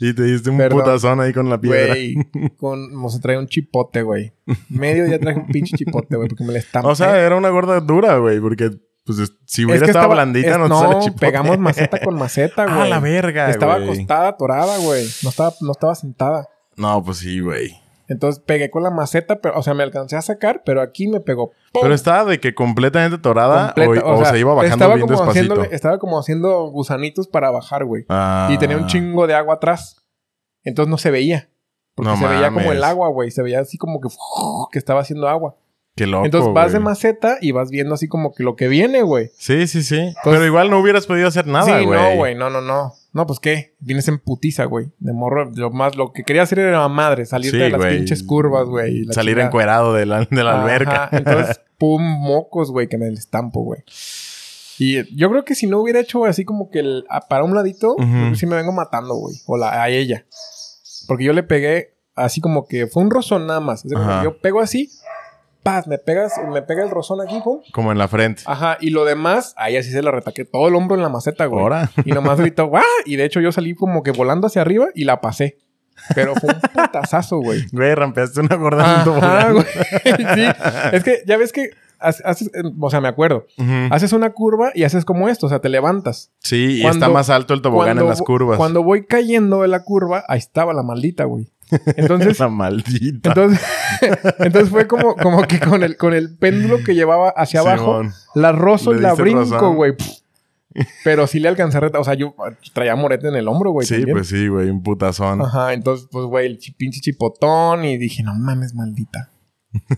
[SPEAKER 1] Y te diste un
[SPEAKER 2] Perdón.
[SPEAKER 1] putazón ahí con la piedra.
[SPEAKER 2] Güey, con, o sea, traía un chipote, güey. Medio día traje un pinche chipote, güey, porque me le estampé.
[SPEAKER 1] O sea, era una gorda dura, güey, porque pues es- si hubiera
[SPEAKER 2] Es que
[SPEAKER 1] estado
[SPEAKER 2] estaba-
[SPEAKER 1] blandita
[SPEAKER 2] es-
[SPEAKER 1] no, te
[SPEAKER 2] no,
[SPEAKER 1] sale chipote.
[SPEAKER 2] pegamos maceta con maceta, güey.
[SPEAKER 1] Ah, la verga,
[SPEAKER 2] Estaba acostada, atorada, güey. No estaba, no estaba sentada.
[SPEAKER 1] No, pues sí, güey.
[SPEAKER 2] Entonces pegué con la maceta, pero, o sea, me alcancé a sacar, pero aquí me pegó. ¡pum!
[SPEAKER 1] Pero estaba de que completamente torada
[SPEAKER 2] Completa,
[SPEAKER 1] o, o
[SPEAKER 2] sea,
[SPEAKER 1] se iba bajando
[SPEAKER 2] estaba
[SPEAKER 1] bien
[SPEAKER 2] como
[SPEAKER 1] despacito.
[SPEAKER 2] haciéndole- estaba como haciendo gusanitos para bajar, güey.
[SPEAKER 1] Ah.
[SPEAKER 2] Y tenía un chingo de agua atrás. Entonces no se veía. Porque
[SPEAKER 1] No
[SPEAKER 2] se veía como el agua, güey. Se veía así como que, que estaba haciendo agua.
[SPEAKER 1] Qué loco,
[SPEAKER 2] Entonces vas de maceta y vas viendo así como que lo que viene, güey.
[SPEAKER 1] Sí, sí, sí. Pero igual no hubieras podido hacer nada,
[SPEAKER 2] sí,
[SPEAKER 1] güey.
[SPEAKER 2] no, güey. No, no, no. No, pues qué. Vienes en putiza, güey. De morro. Lo más, lo que quería hacer era madre. Salirte
[SPEAKER 1] Sí,
[SPEAKER 2] de las
[SPEAKER 1] güey.
[SPEAKER 2] pinches curvas, güey.
[SPEAKER 1] Salir encuerado de la, de la
[SPEAKER 2] Ajá,
[SPEAKER 1] alberca.
[SPEAKER 2] Entonces, pum, mocos, güey, que me el estampo, güey. Y yo creo que si no hubiera hecho así como que el, a- para un ladito, que sí me vengo matando, güey. O la, a ella. Porque yo le pegué así como que fue un rozón nada más. O sea, yo pego así, paz, me pegas, me pega el rozón aquí, pum.
[SPEAKER 1] Como en la frente.
[SPEAKER 2] Ajá, y lo demás, ahí así se lo retaqué todo el hombro en la maceta, güey.
[SPEAKER 1] Ahora.
[SPEAKER 2] Y nomás gritó, ¡guau! Y de hecho yo salí como que volando hacia arriba y la pasé. Pero fue un putazazo, güey.
[SPEAKER 1] Güey, rampeaste una gorda
[SPEAKER 2] Ajá, güey. Sí, es que ya ves que haces, eh, o sea, me acuerdo. Haces una curva y haces como esto, o sea, te levantas.
[SPEAKER 1] Sí, y está más alto el tobogán en las curvas.
[SPEAKER 2] Cuando voy cayendo de la curva, ahí estaba la maldita, güey. Entonces,
[SPEAKER 1] la maldita.
[SPEAKER 2] entonces, entonces fue como, como que con el, con el péndulo que llevaba hacia abajo,
[SPEAKER 1] Simón.
[SPEAKER 2] la rozo
[SPEAKER 1] Le
[SPEAKER 2] y la
[SPEAKER 1] diste
[SPEAKER 2] brinco, güey. Pero sí le alcancé a retar. O sea, yo traía morete en el hombro, güey.
[SPEAKER 1] Sí,
[SPEAKER 2] también.
[SPEAKER 1] pues sí, güey, un putazón.
[SPEAKER 2] Ajá, entonces, pues, güey, el chi- pinche chipotón. Y dije, no mames, maldita.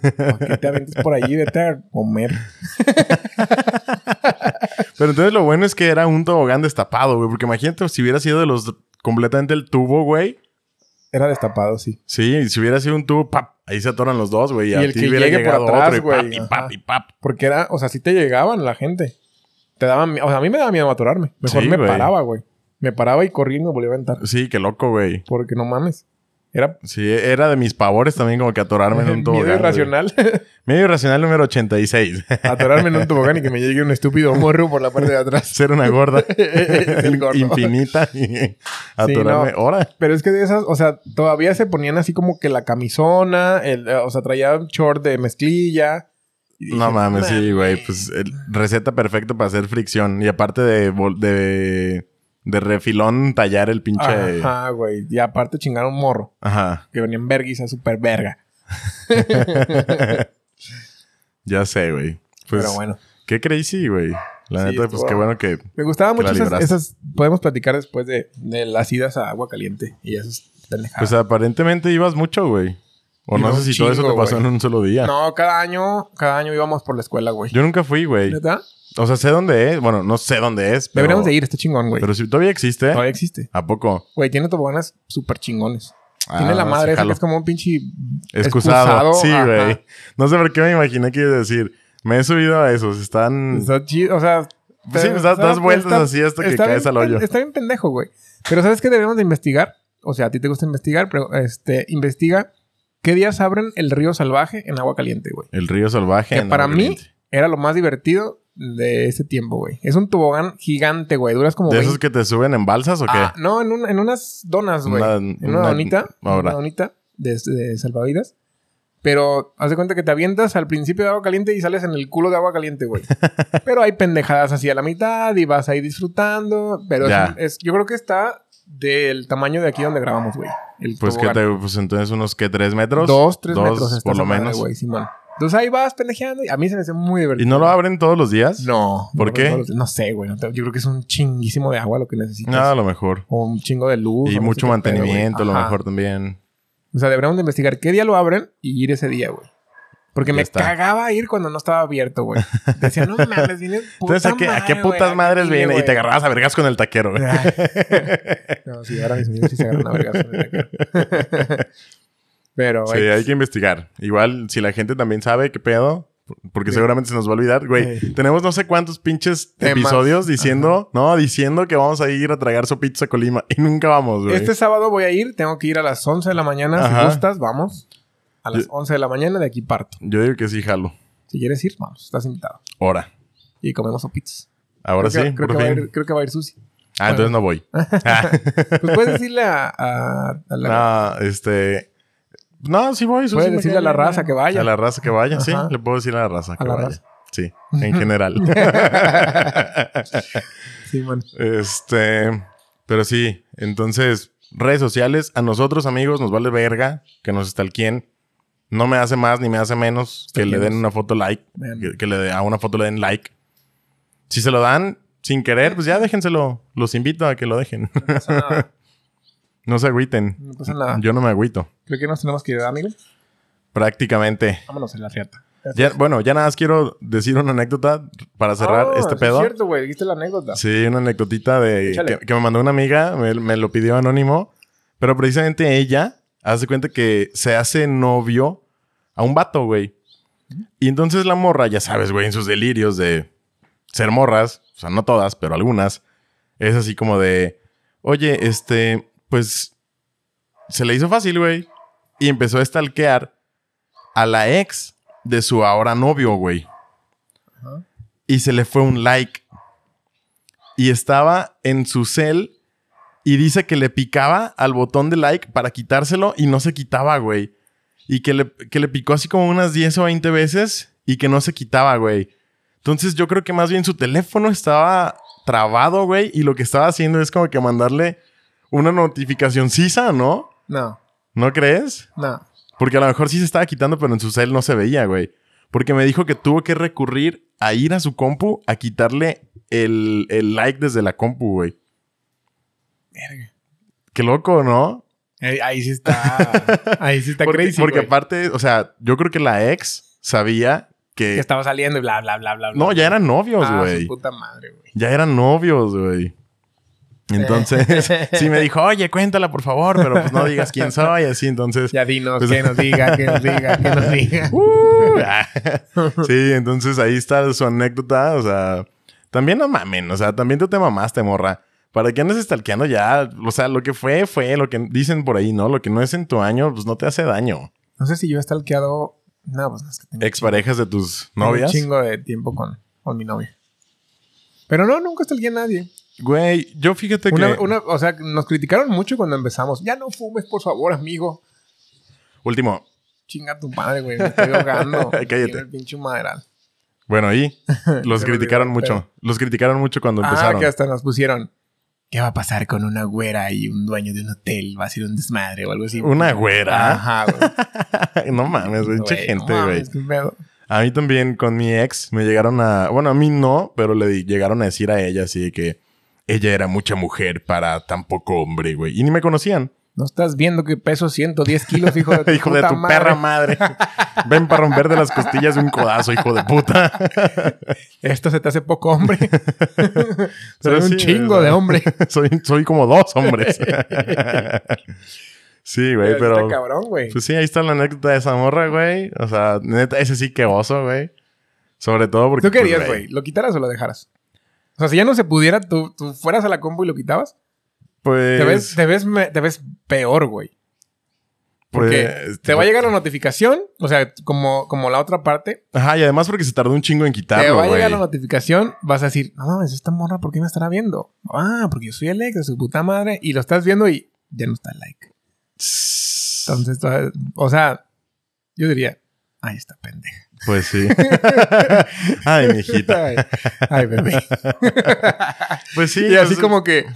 [SPEAKER 2] ¿Por qué te aventas por ahí? Vete a comer.
[SPEAKER 1] Pero entonces lo bueno es que era un tobogán destapado, güey. Porque imagínate si hubiera sido de los completamente el tubo, güey.
[SPEAKER 2] Era destapado, sí.
[SPEAKER 1] Sí, si hubiera sido un tubo, pap, ahí se atoran los dos, güey. Y,
[SPEAKER 2] el que
[SPEAKER 1] hubiera
[SPEAKER 2] llegue por atrás,
[SPEAKER 1] otro y pap,
[SPEAKER 2] güey,
[SPEAKER 1] y pap, y pap.
[SPEAKER 2] Porque era, o sea, sí te llegaban la gente. Te daban, o sea, a mí me daba miedo atorarme. Mejor
[SPEAKER 1] Sí,
[SPEAKER 2] me paraba, güey. Me paraba y corría y me volvía a aventar.
[SPEAKER 1] Sí, qué loco, güey.
[SPEAKER 2] Porque no mames. Era
[SPEAKER 1] Sí, era de mis pavores también como que atorarme en un
[SPEAKER 2] miedo
[SPEAKER 1] tobogán. güey.
[SPEAKER 2] irracional.
[SPEAKER 1] Medio irracional número 86.
[SPEAKER 2] atorarme en un tobogán y que me llegue un estúpido morro por la parte de atrás.
[SPEAKER 1] Ser una gorda
[SPEAKER 2] El gordo.
[SPEAKER 1] infinita y atorarme.
[SPEAKER 2] no.
[SPEAKER 1] Ahora.
[SPEAKER 2] Pero es que de esas, o sea, todavía se ponían así como que la camisona, el, o sea, traía un short de mezclilla. Dije,
[SPEAKER 1] No mames, sí, güey. Pues el- receta perfecta para hacer fricción. Y aparte de, de, de refilón, tallar el pinche. Ajá.
[SPEAKER 2] Ajá, güey. Y aparte chingaron un morro. Que venía en verguisa, súper verga.
[SPEAKER 1] ya sé, güey. Pues,
[SPEAKER 2] Pero bueno.
[SPEAKER 1] Qué crazy, güey. La
[SPEAKER 2] Sí,
[SPEAKER 1] neta, pues qué bueno que.
[SPEAKER 2] Me gustaban
[SPEAKER 1] Que
[SPEAKER 2] mucho esas, Podemos platicar después de, de las idas a agua caliente. Y eso es.
[SPEAKER 1] Pues aparentemente ibas mucho, güey. O no sé si todo eso te pasó en un solo día.
[SPEAKER 2] No, cada año, cada año íbamos por la escuela, güey.
[SPEAKER 1] Yo nunca fui, güey.
[SPEAKER 2] ¿Neta?
[SPEAKER 1] O sea, sé dónde es. Bueno, no sé dónde es. Pero,
[SPEAKER 2] Deberíamos de ir, está chingón, güey.
[SPEAKER 1] Pero si todavía existe.
[SPEAKER 2] Todavía existe.
[SPEAKER 1] ¿A poco?
[SPEAKER 2] Güey, tiene toboganes súper chingones. tiene
[SPEAKER 1] Ah,
[SPEAKER 2] la madre
[SPEAKER 1] sí,
[SPEAKER 2] esa que es como un pinche...
[SPEAKER 1] Excusado. Sí, güey. No sé por qué me imaginé que iba a decir. Me he subido a esos. Están.
[SPEAKER 2] Está chido, o sea...
[SPEAKER 1] Pues sí, pues das- das vueltas así hasta que caes
[SPEAKER 2] bien
[SPEAKER 1] al hoyo.
[SPEAKER 2] Está bien pendejo, güey. Pero ¿sabes qué deberíamos de investigar? O sea, a ti te gusta investigar, pero este, investiga qué días abren el río salvaje en agua caliente, güey.
[SPEAKER 1] El río salvaje.
[SPEAKER 2] Que
[SPEAKER 1] en
[SPEAKER 2] para
[SPEAKER 1] Agua
[SPEAKER 2] mí
[SPEAKER 1] Caliente.
[SPEAKER 2] era lo más divertido de ese tiempo, güey. Es un tobogán gigante, güey. Duras como
[SPEAKER 1] ¿De
[SPEAKER 2] 20
[SPEAKER 1] esos que te suben en balsas o qué?
[SPEAKER 2] Ah, no, en, un- en unas donas, güey.
[SPEAKER 1] Una-
[SPEAKER 2] En una,
[SPEAKER 1] una-
[SPEAKER 2] donita.
[SPEAKER 1] ahora.
[SPEAKER 2] Una donita de, de salvavidas. Pero haz de cuenta que te avientas al principio de agua caliente y sales en el culo de agua caliente, güey. pero hay pendejadas así a la mitad y vas ahí disfrutando. Pero es, yo creo que está del tamaño de aquí donde grabamos, güey.
[SPEAKER 1] Pues que te, pues entonces unos que tres metros.
[SPEAKER 2] Dos, tres metros.
[SPEAKER 1] por lo menos.
[SPEAKER 2] güey, Simón. Entonces ahí vas pendejeando y a mí se me hace muy divertido.
[SPEAKER 1] ¿Y no lo abren todos los días?
[SPEAKER 2] No.
[SPEAKER 1] ¿Por
[SPEAKER 2] no,
[SPEAKER 1] qué?
[SPEAKER 2] No, sé, güey. Yo creo que es un chinguísimo de agua lo que necesitas.
[SPEAKER 1] Nada, a lo mejor.
[SPEAKER 2] O un chingo de luz.
[SPEAKER 1] Y mucho
[SPEAKER 2] pedo,
[SPEAKER 1] mantenimiento, a lo mejor también.
[SPEAKER 2] O sea, deberíamos de investigar qué día lo abren y ir ese día, güey. Porque
[SPEAKER 1] Ya
[SPEAKER 2] me
[SPEAKER 1] está.
[SPEAKER 2] cagaba ir cuando no estaba abierto, güey. Decía, no mames, viene puta
[SPEAKER 1] Entonces, ¿a qué, ¿a qué putas madres viene? Y te agarrabas a vergas con el taquero, güey.
[SPEAKER 2] No, sí, ahora mis amigos sí se agarran a vergas con el taquero. Pero,
[SPEAKER 1] Sí, hay que investigar. Igual, si la gente también sabe qué pedo, porque
[SPEAKER 2] Sí.
[SPEAKER 1] seguramente se nos va a olvidar, güey.
[SPEAKER 2] Sí.
[SPEAKER 1] Tenemos no sé cuántos pinches
[SPEAKER 2] Temas.
[SPEAKER 1] episodios diciendo, no, diciendo que vamos a ir a tragar sopitas a Colima y nunca vamos, güey.
[SPEAKER 2] Este sábado voy a ir. Tengo que ir a las 11 de la mañana.
[SPEAKER 1] Ajá.
[SPEAKER 2] Si gustas, vamos. A las
[SPEAKER 1] Yo-
[SPEAKER 2] 11 de la mañana de aquí parto.
[SPEAKER 1] Yo digo que sí, jalo.
[SPEAKER 2] Si quieres ir, vamos. Estás invitado.
[SPEAKER 1] Ahora.
[SPEAKER 2] Y comemos sopitas.
[SPEAKER 1] Ahora
[SPEAKER 2] creo
[SPEAKER 1] sí,
[SPEAKER 2] que, creo,
[SPEAKER 1] por
[SPEAKER 2] que va a ir, creo que va a ir Susi.
[SPEAKER 1] Ah, entonces no voy.
[SPEAKER 2] Pues puedes decirle a, a- a la...
[SPEAKER 1] no, este... No, sí voy. Susi,
[SPEAKER 2] Puedes decirle a la
[SPEAKER 1] bien,
[SPEAKER 2] raza que vaya.
[SPEAKER 1] A la raza que vaya, sí. Le puedo decir a la raza que
[SPEAKER 2] la
[SPEAKER 1] vaya.
[SPEAKER 2] raza.
[SPEAKER 1] Sí, en general.
[SPEAKER 2] Sí, man.
[SPEAKER 1] Este, pero sí, entonces, redes sociales, a nosotros amigos nos vale verga que nos stalkeen. No me hace más ni me hace menos que le den una foto like, que, que le de- a una foto le den like. Si se lo dan sin querer, pues ya déjenselo. Los invito a que lo dejen.
[SPEAKER 2] No pasa nada.
[SPEAKER 1] no se agüiten.
[SPEAKER 2] No pasa nada.
[SPEAKER 1] Yo no me agüito.
[SPEAKER 2] Creo que nos tenemos que ir, amigo.
[SPEAKER 1] Prácticamente.
[SPEAKER 2] Vámonos en la.
[SPEAKER 1] Ya, bueno, ya nada más quiero decir una anécdota para cerrar
[SPEAKER 2] Ah,
[SPEAKER 1] este pedo.
[SPEAKER 2] Es cierto, güey. Dijiste la anécdota.
[SPEAKER 1] Sí, una anecdotita de que me mandó una amiga, me, me lo pidió anónimo, pero precisamente ella hace cuenta que se hace novio a un vato, güey. Y entonces la morra, ya sabes, güey, en sus delirios de ser morras, o sea, no todas, pero algunas, es así como de, oye, este, pues se le hizo fácil, güey, y empezó a stalkear a la ex de su ahora novio, güey y se le fue un like. Y estaba en su cel y dice que le picaba al botón de like para quitárselo y no se quitaba, güey. Y que le, que le picó así como unas 10 o 20 veces y que no se quitaba, güey. Entonces yo creo que más bien su teléfono estaba trabado, güey, y lo que estaba haciendo es como que mandarle una notificación sisa, ¿no?
[SPEAKER 2] No,
[SPEAKER 1] ¿No crees?
[SPEAKER 2] no.
[SPEAKER 1] Porque a lo mejor sí se estaba quitando, pero en su cel no se veía, güey. Porque me dijo que tuvo que recurrir a ir a su compu a quitarle el, el like desde la compu, güey.
[SPEAKER 2] Verga.
[SPEAKER 1] Qué loco, ¿no?
[SPEAKER 2] Ahí, ahí sí está. Ahí sí está
[SPEAKER 1] porque
[SPEAKER 2] crazy.
[SPEAKER 1] porque
[SPEAKER 2] güey.
[SPEAKER 1] aparte, o sea, yo creo que la ex sabía que...
[SPEAKER 2] Que estaba saliendo y bla, bla, bla, bla. bla.
[SPEAKER 1] No, ya eran novios,
[SPEAKER 2] Ah,
[SPEAKER 1] güey.
[SPEAKER 2] su puta madre, güey.
[SPEAKER 1] ya eran novios, güey. Entonces, sí me dijo, oye, cuéntala, por favor, pero pues no digas quién soy, así, entonces...
[SPEAKER 2] Ya dinos,
[SPEAKER 1] Pues-
[SPEAKER 2] que nos diga, que nos diga, que nos diga.
[SPEAKER 1] Uh, ah. sí, entonces ahí está su anécdota. O sea, también no mamen. O sea, también tú te mamaste, morra. ¿Para qué andas stalkeando ya? O sea, lo que fue, fue. Lo que dicen por ahí, ¿no? Lo que no es en tu año, pues no te hace daño.
[SPEAKER 2] No sé si yo he stalkeado. No, pues no es que tengo
[SPEAKER 1] Exparejas de tus
[SPEAKER 2] tengo
[SPEAKER 1] novias.
[SPEAKER 2] un chingo de tiempo con, con mi novia. Pero no, nunca stalkeé a nadie.
[SPEAKER 1] Güey, yo fíjate
[SPEAKER 2] Una,
[SPEAKER 1] que...
[SPEAKER 2] una, o sea, nos criticaron mucho cuando empezamos. Ya no fumes, por favor, amigo.
[SPEAKER 1] Último.
[SPEAKER 2] Chinga tu padre, güey. Me estoy ahogando.
[SPEAKER 1] Cállate.
[SPEAKER 2] El pinche maderal.
[SPEAKER 1] Bueno, ahí los criticaron
[SPEAKER 2] olvidó,
[SPEAKER 1] mucho. Los criticaron mucho cuando
[SPEAKER 2] Ah,
[SPEAKER 1] empezaron.
[SPEAKER 2] que hasta nos pusieron. ¿Qué va a pasar con una güera y un dueño de un hotel? ¿Va a ser un desmadre o algo así?
[SPEAKER 1] ¿Una güera?
[SPEAKER 2] Ajá, güey.
[SPEAKER 1] no mames, güey. Mucha gente, güey. A mí también con mi ex me llegaron a... Bueno, a mí no, pero le llegaron a decir a ella así de que ella era mucha mujer para tan poco hombre, güey. Y ni me conocían.
[SPEAKER 2] No estás viendo que peso 110 kilos, hijo de tu,
[SPEAKER 1] hijo de tu
[SPEAKER 2] madre?
[SPEAKER 1] perra madre. Ven para romper de las costillas un codazo, hijo de puta.
[SPEAKER 2] Esto se te hace poco hombre. Soy un
[SPEAKER 1] sí,
[SPEAKER 2] chingo de hombre.
[SPEAKER 1] soy, soy como dos hombres. sí, güey,
[SPEAKER 2] Pero. Está cabrón, güey.
[SPEAKER 1] Pues sí, ahí está la anécdota de esa morra, güey. O sea, neta, ese sí que oso, güey. Sobre todo porque...
[SPEAKER 2] ¿Tú querías,
[SPEAKER 1] pues,
[SPEAKER 2] güey? ¿Lo quitaras o lo dejaras? O sea, si ya no se pudiera, ¿tú, tú fueras a la compu y lo quitabas?
[SPEAKER 1] Pues...
[SPEAKER 2] Te, ves, te, ves, me- te ves peor, güey. Porque
[SPEAKER 1] pues,
[SPEAKER 2] te va a llegar la notificación, o sea, como, como la otra parte,
[SPEAKER 1] Ajá, y además porque se tardó un chingo en
[SPEAKER 2] te
[SPEAKER 1] quitarlo,
[SPEAKER 2] va a llegar la notificación, vas a decir, no mames, esta morra, ¿por qué me estará viendo? Ah, porque yo soy el ex de su puta madre, y lo estás viendo y ya no está el like. Entonces, o sea, Yo diría, ay, está pendeja.
[SPEAKER 1] Pues sí. Ay, mijita.
[SPEAKER 2] Ay, ay, bebé.
[SPEAKER 1] Pues sí.
[SPEAKER 2] y así
[SPEAKER 1] pues-
[SPEAKER 2] como que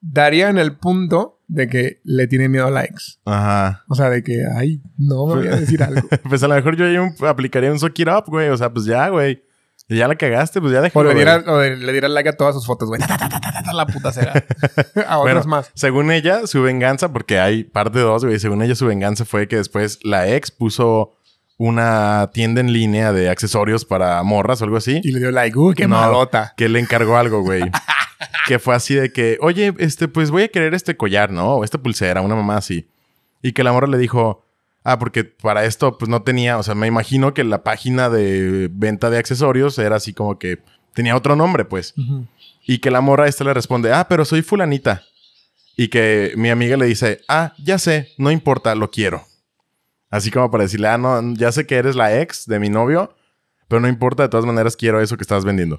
[SPEAKER 2] daría en el punto de que le tiene miedo a la ex.
[SPEAKER 1] Ajá.
[SPEAKER 2] O sea, de que, ay, no me voy a decir algo.
[SPEAKER 1] Pues a lo mejor yo ahí un- aplicaría un suck it up, güey. O sea, pues ya, güey. Ya la cagaste, pues ya
[SPEAKER 2] O
[SPEAKER 1] déjalo.
[SPEAKER 2] le
[SPEAKER 1] güey.
[SPEAKER 2] diera, o le diera like a todas sus fotos, güey. La puta será. A otras
[SPEAKER 1] Bueno,
[SPEAKER 2] más.
[SPEAKER 1] Según ella, su venganza, porque hay parte dos, güey. Según ella, su venganza fue que después la ex puso una tienda en línea de accesorios para morras o algo así.
[SPEAKER 2] Y le dio like, uy, qué
[SPEAKER 1] No,
[SPEAKER 2] malota.
[SPEAKER 1] Que le encargó algo, güey. que fue así de que, oye, este, pues voy a querer este collar, ¿no? O esta pulsera, una mamá así. Y que la morra le dijo, ah, porque para esto, pues no tenía, o sea, me imagino que la página de venta de accesorios era así como que tenía otro nombre, pues. Y que la morra esta le responde, ah, pero soy fulanita. Y que mi amiga le dice, ah, ya sé, no importa, lo quiero. Así como para decirle, ah, no, ya sé que eres la ex de mi novio, pero no importa, de todas maneras quiero eso que estás vendiendo.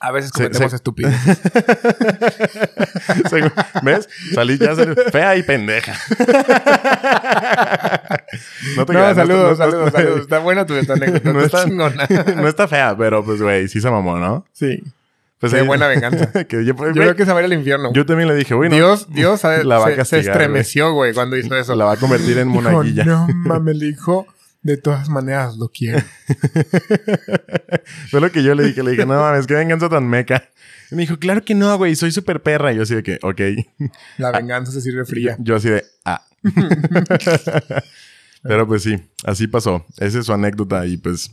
[SPEAKER 2] A veces cometemos
[SPEAKER 1] se- ¿Ves? Salí ya salí fea y pendeja. no te
[SPEAKER 2] No, saludos, saludos, saludos. Está buena tu, anécdota.
[SPEAKER 1] No
[SPEAKER 2] está- chingona.
[SPEAKER 1] no está fea, pero pues, güey, sí se mamó, ¿no?
[SPEAKER 2] Sí.
[SPEAKER 1] Pues
[SPEAKER 2] buena venganza.
[SPEAKER 1] que yo,
[SPEAKER 2] Yo creo que se va a ir al infierno.
[SPEAKER 1] yo también le dije, güey, no,
[SPEAKER 2] Dios, Dios a-
[SPEAKER 1] La va a
[SPEAKER 2] se, estremeció, güey, cuando hizo eso.
[SPEAKER 1] la va a convertir en monaguilla.
[SPEAKER 2] Dijo, no mames, le dijo, de todas maneras lo quiero.
[SPEAKER 1] Fue lo que yo le dije. Le dije, no mames, qué venganza tan meca. Y me dijo, claro que no, güey, soy súper perra. Y yo así de que, ok.
[SPEAKER 2] La venganza se sirve fría.
[SPEAKER 1] Yo así de, ah. Pero pues sí, así pasó. Esa es su anécdota y pues,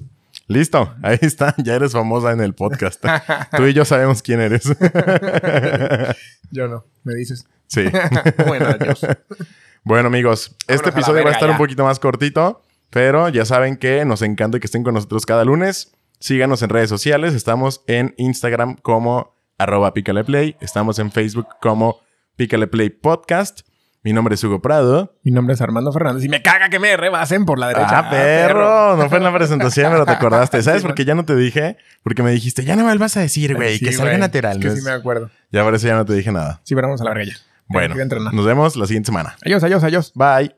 [SPEAKER 1] listo. Ahí está, ya eres famosa en el podcast. Tú y yo sabemos quién eres.
[SPEAKER 2] Yo no, me dices.
[SPEAKER 1] sí.
[SPEAKER 2] bueno, adiós.
[SPEAKER 1] Bueno, amigos, este episodio va a estar un poquito más cortito, pero ya saben que nos encanta que estén con nosotros cada lunes. Síganos en redes sociales. Estamos en Instagram como arroba pícaleplay. Estamos en Facebook como Pícale Play Podcast. Mi nombre es Hugo Prado.
[SPEAKER 2] Mi nombre es Armando Fernández y me caga que me rebasen por la derecha.
[SPEAKER 1] Ah, perro. No fue en la presentación, pero te acordaste. ¿Sabes por qué ya no te dije? Porque me dijiste, ya no me lo vas a decir, güey.
[SPEAKER 2] Sí,
[SPEAKER 1] que salga natural.
[SPEAKER 2] Es que sí me acuerdo.
[SPEAKER 1] Ya por eso ya no te dije nada.
[SPEAKER 2] Sí, pero vamos a la verga ya.
[SPEAKER 1] Bueno, nos vemos la siguiente semana.
[SPEAKER 2] Adiós, adiós, adiós.
[SPEAKER 1] Bye.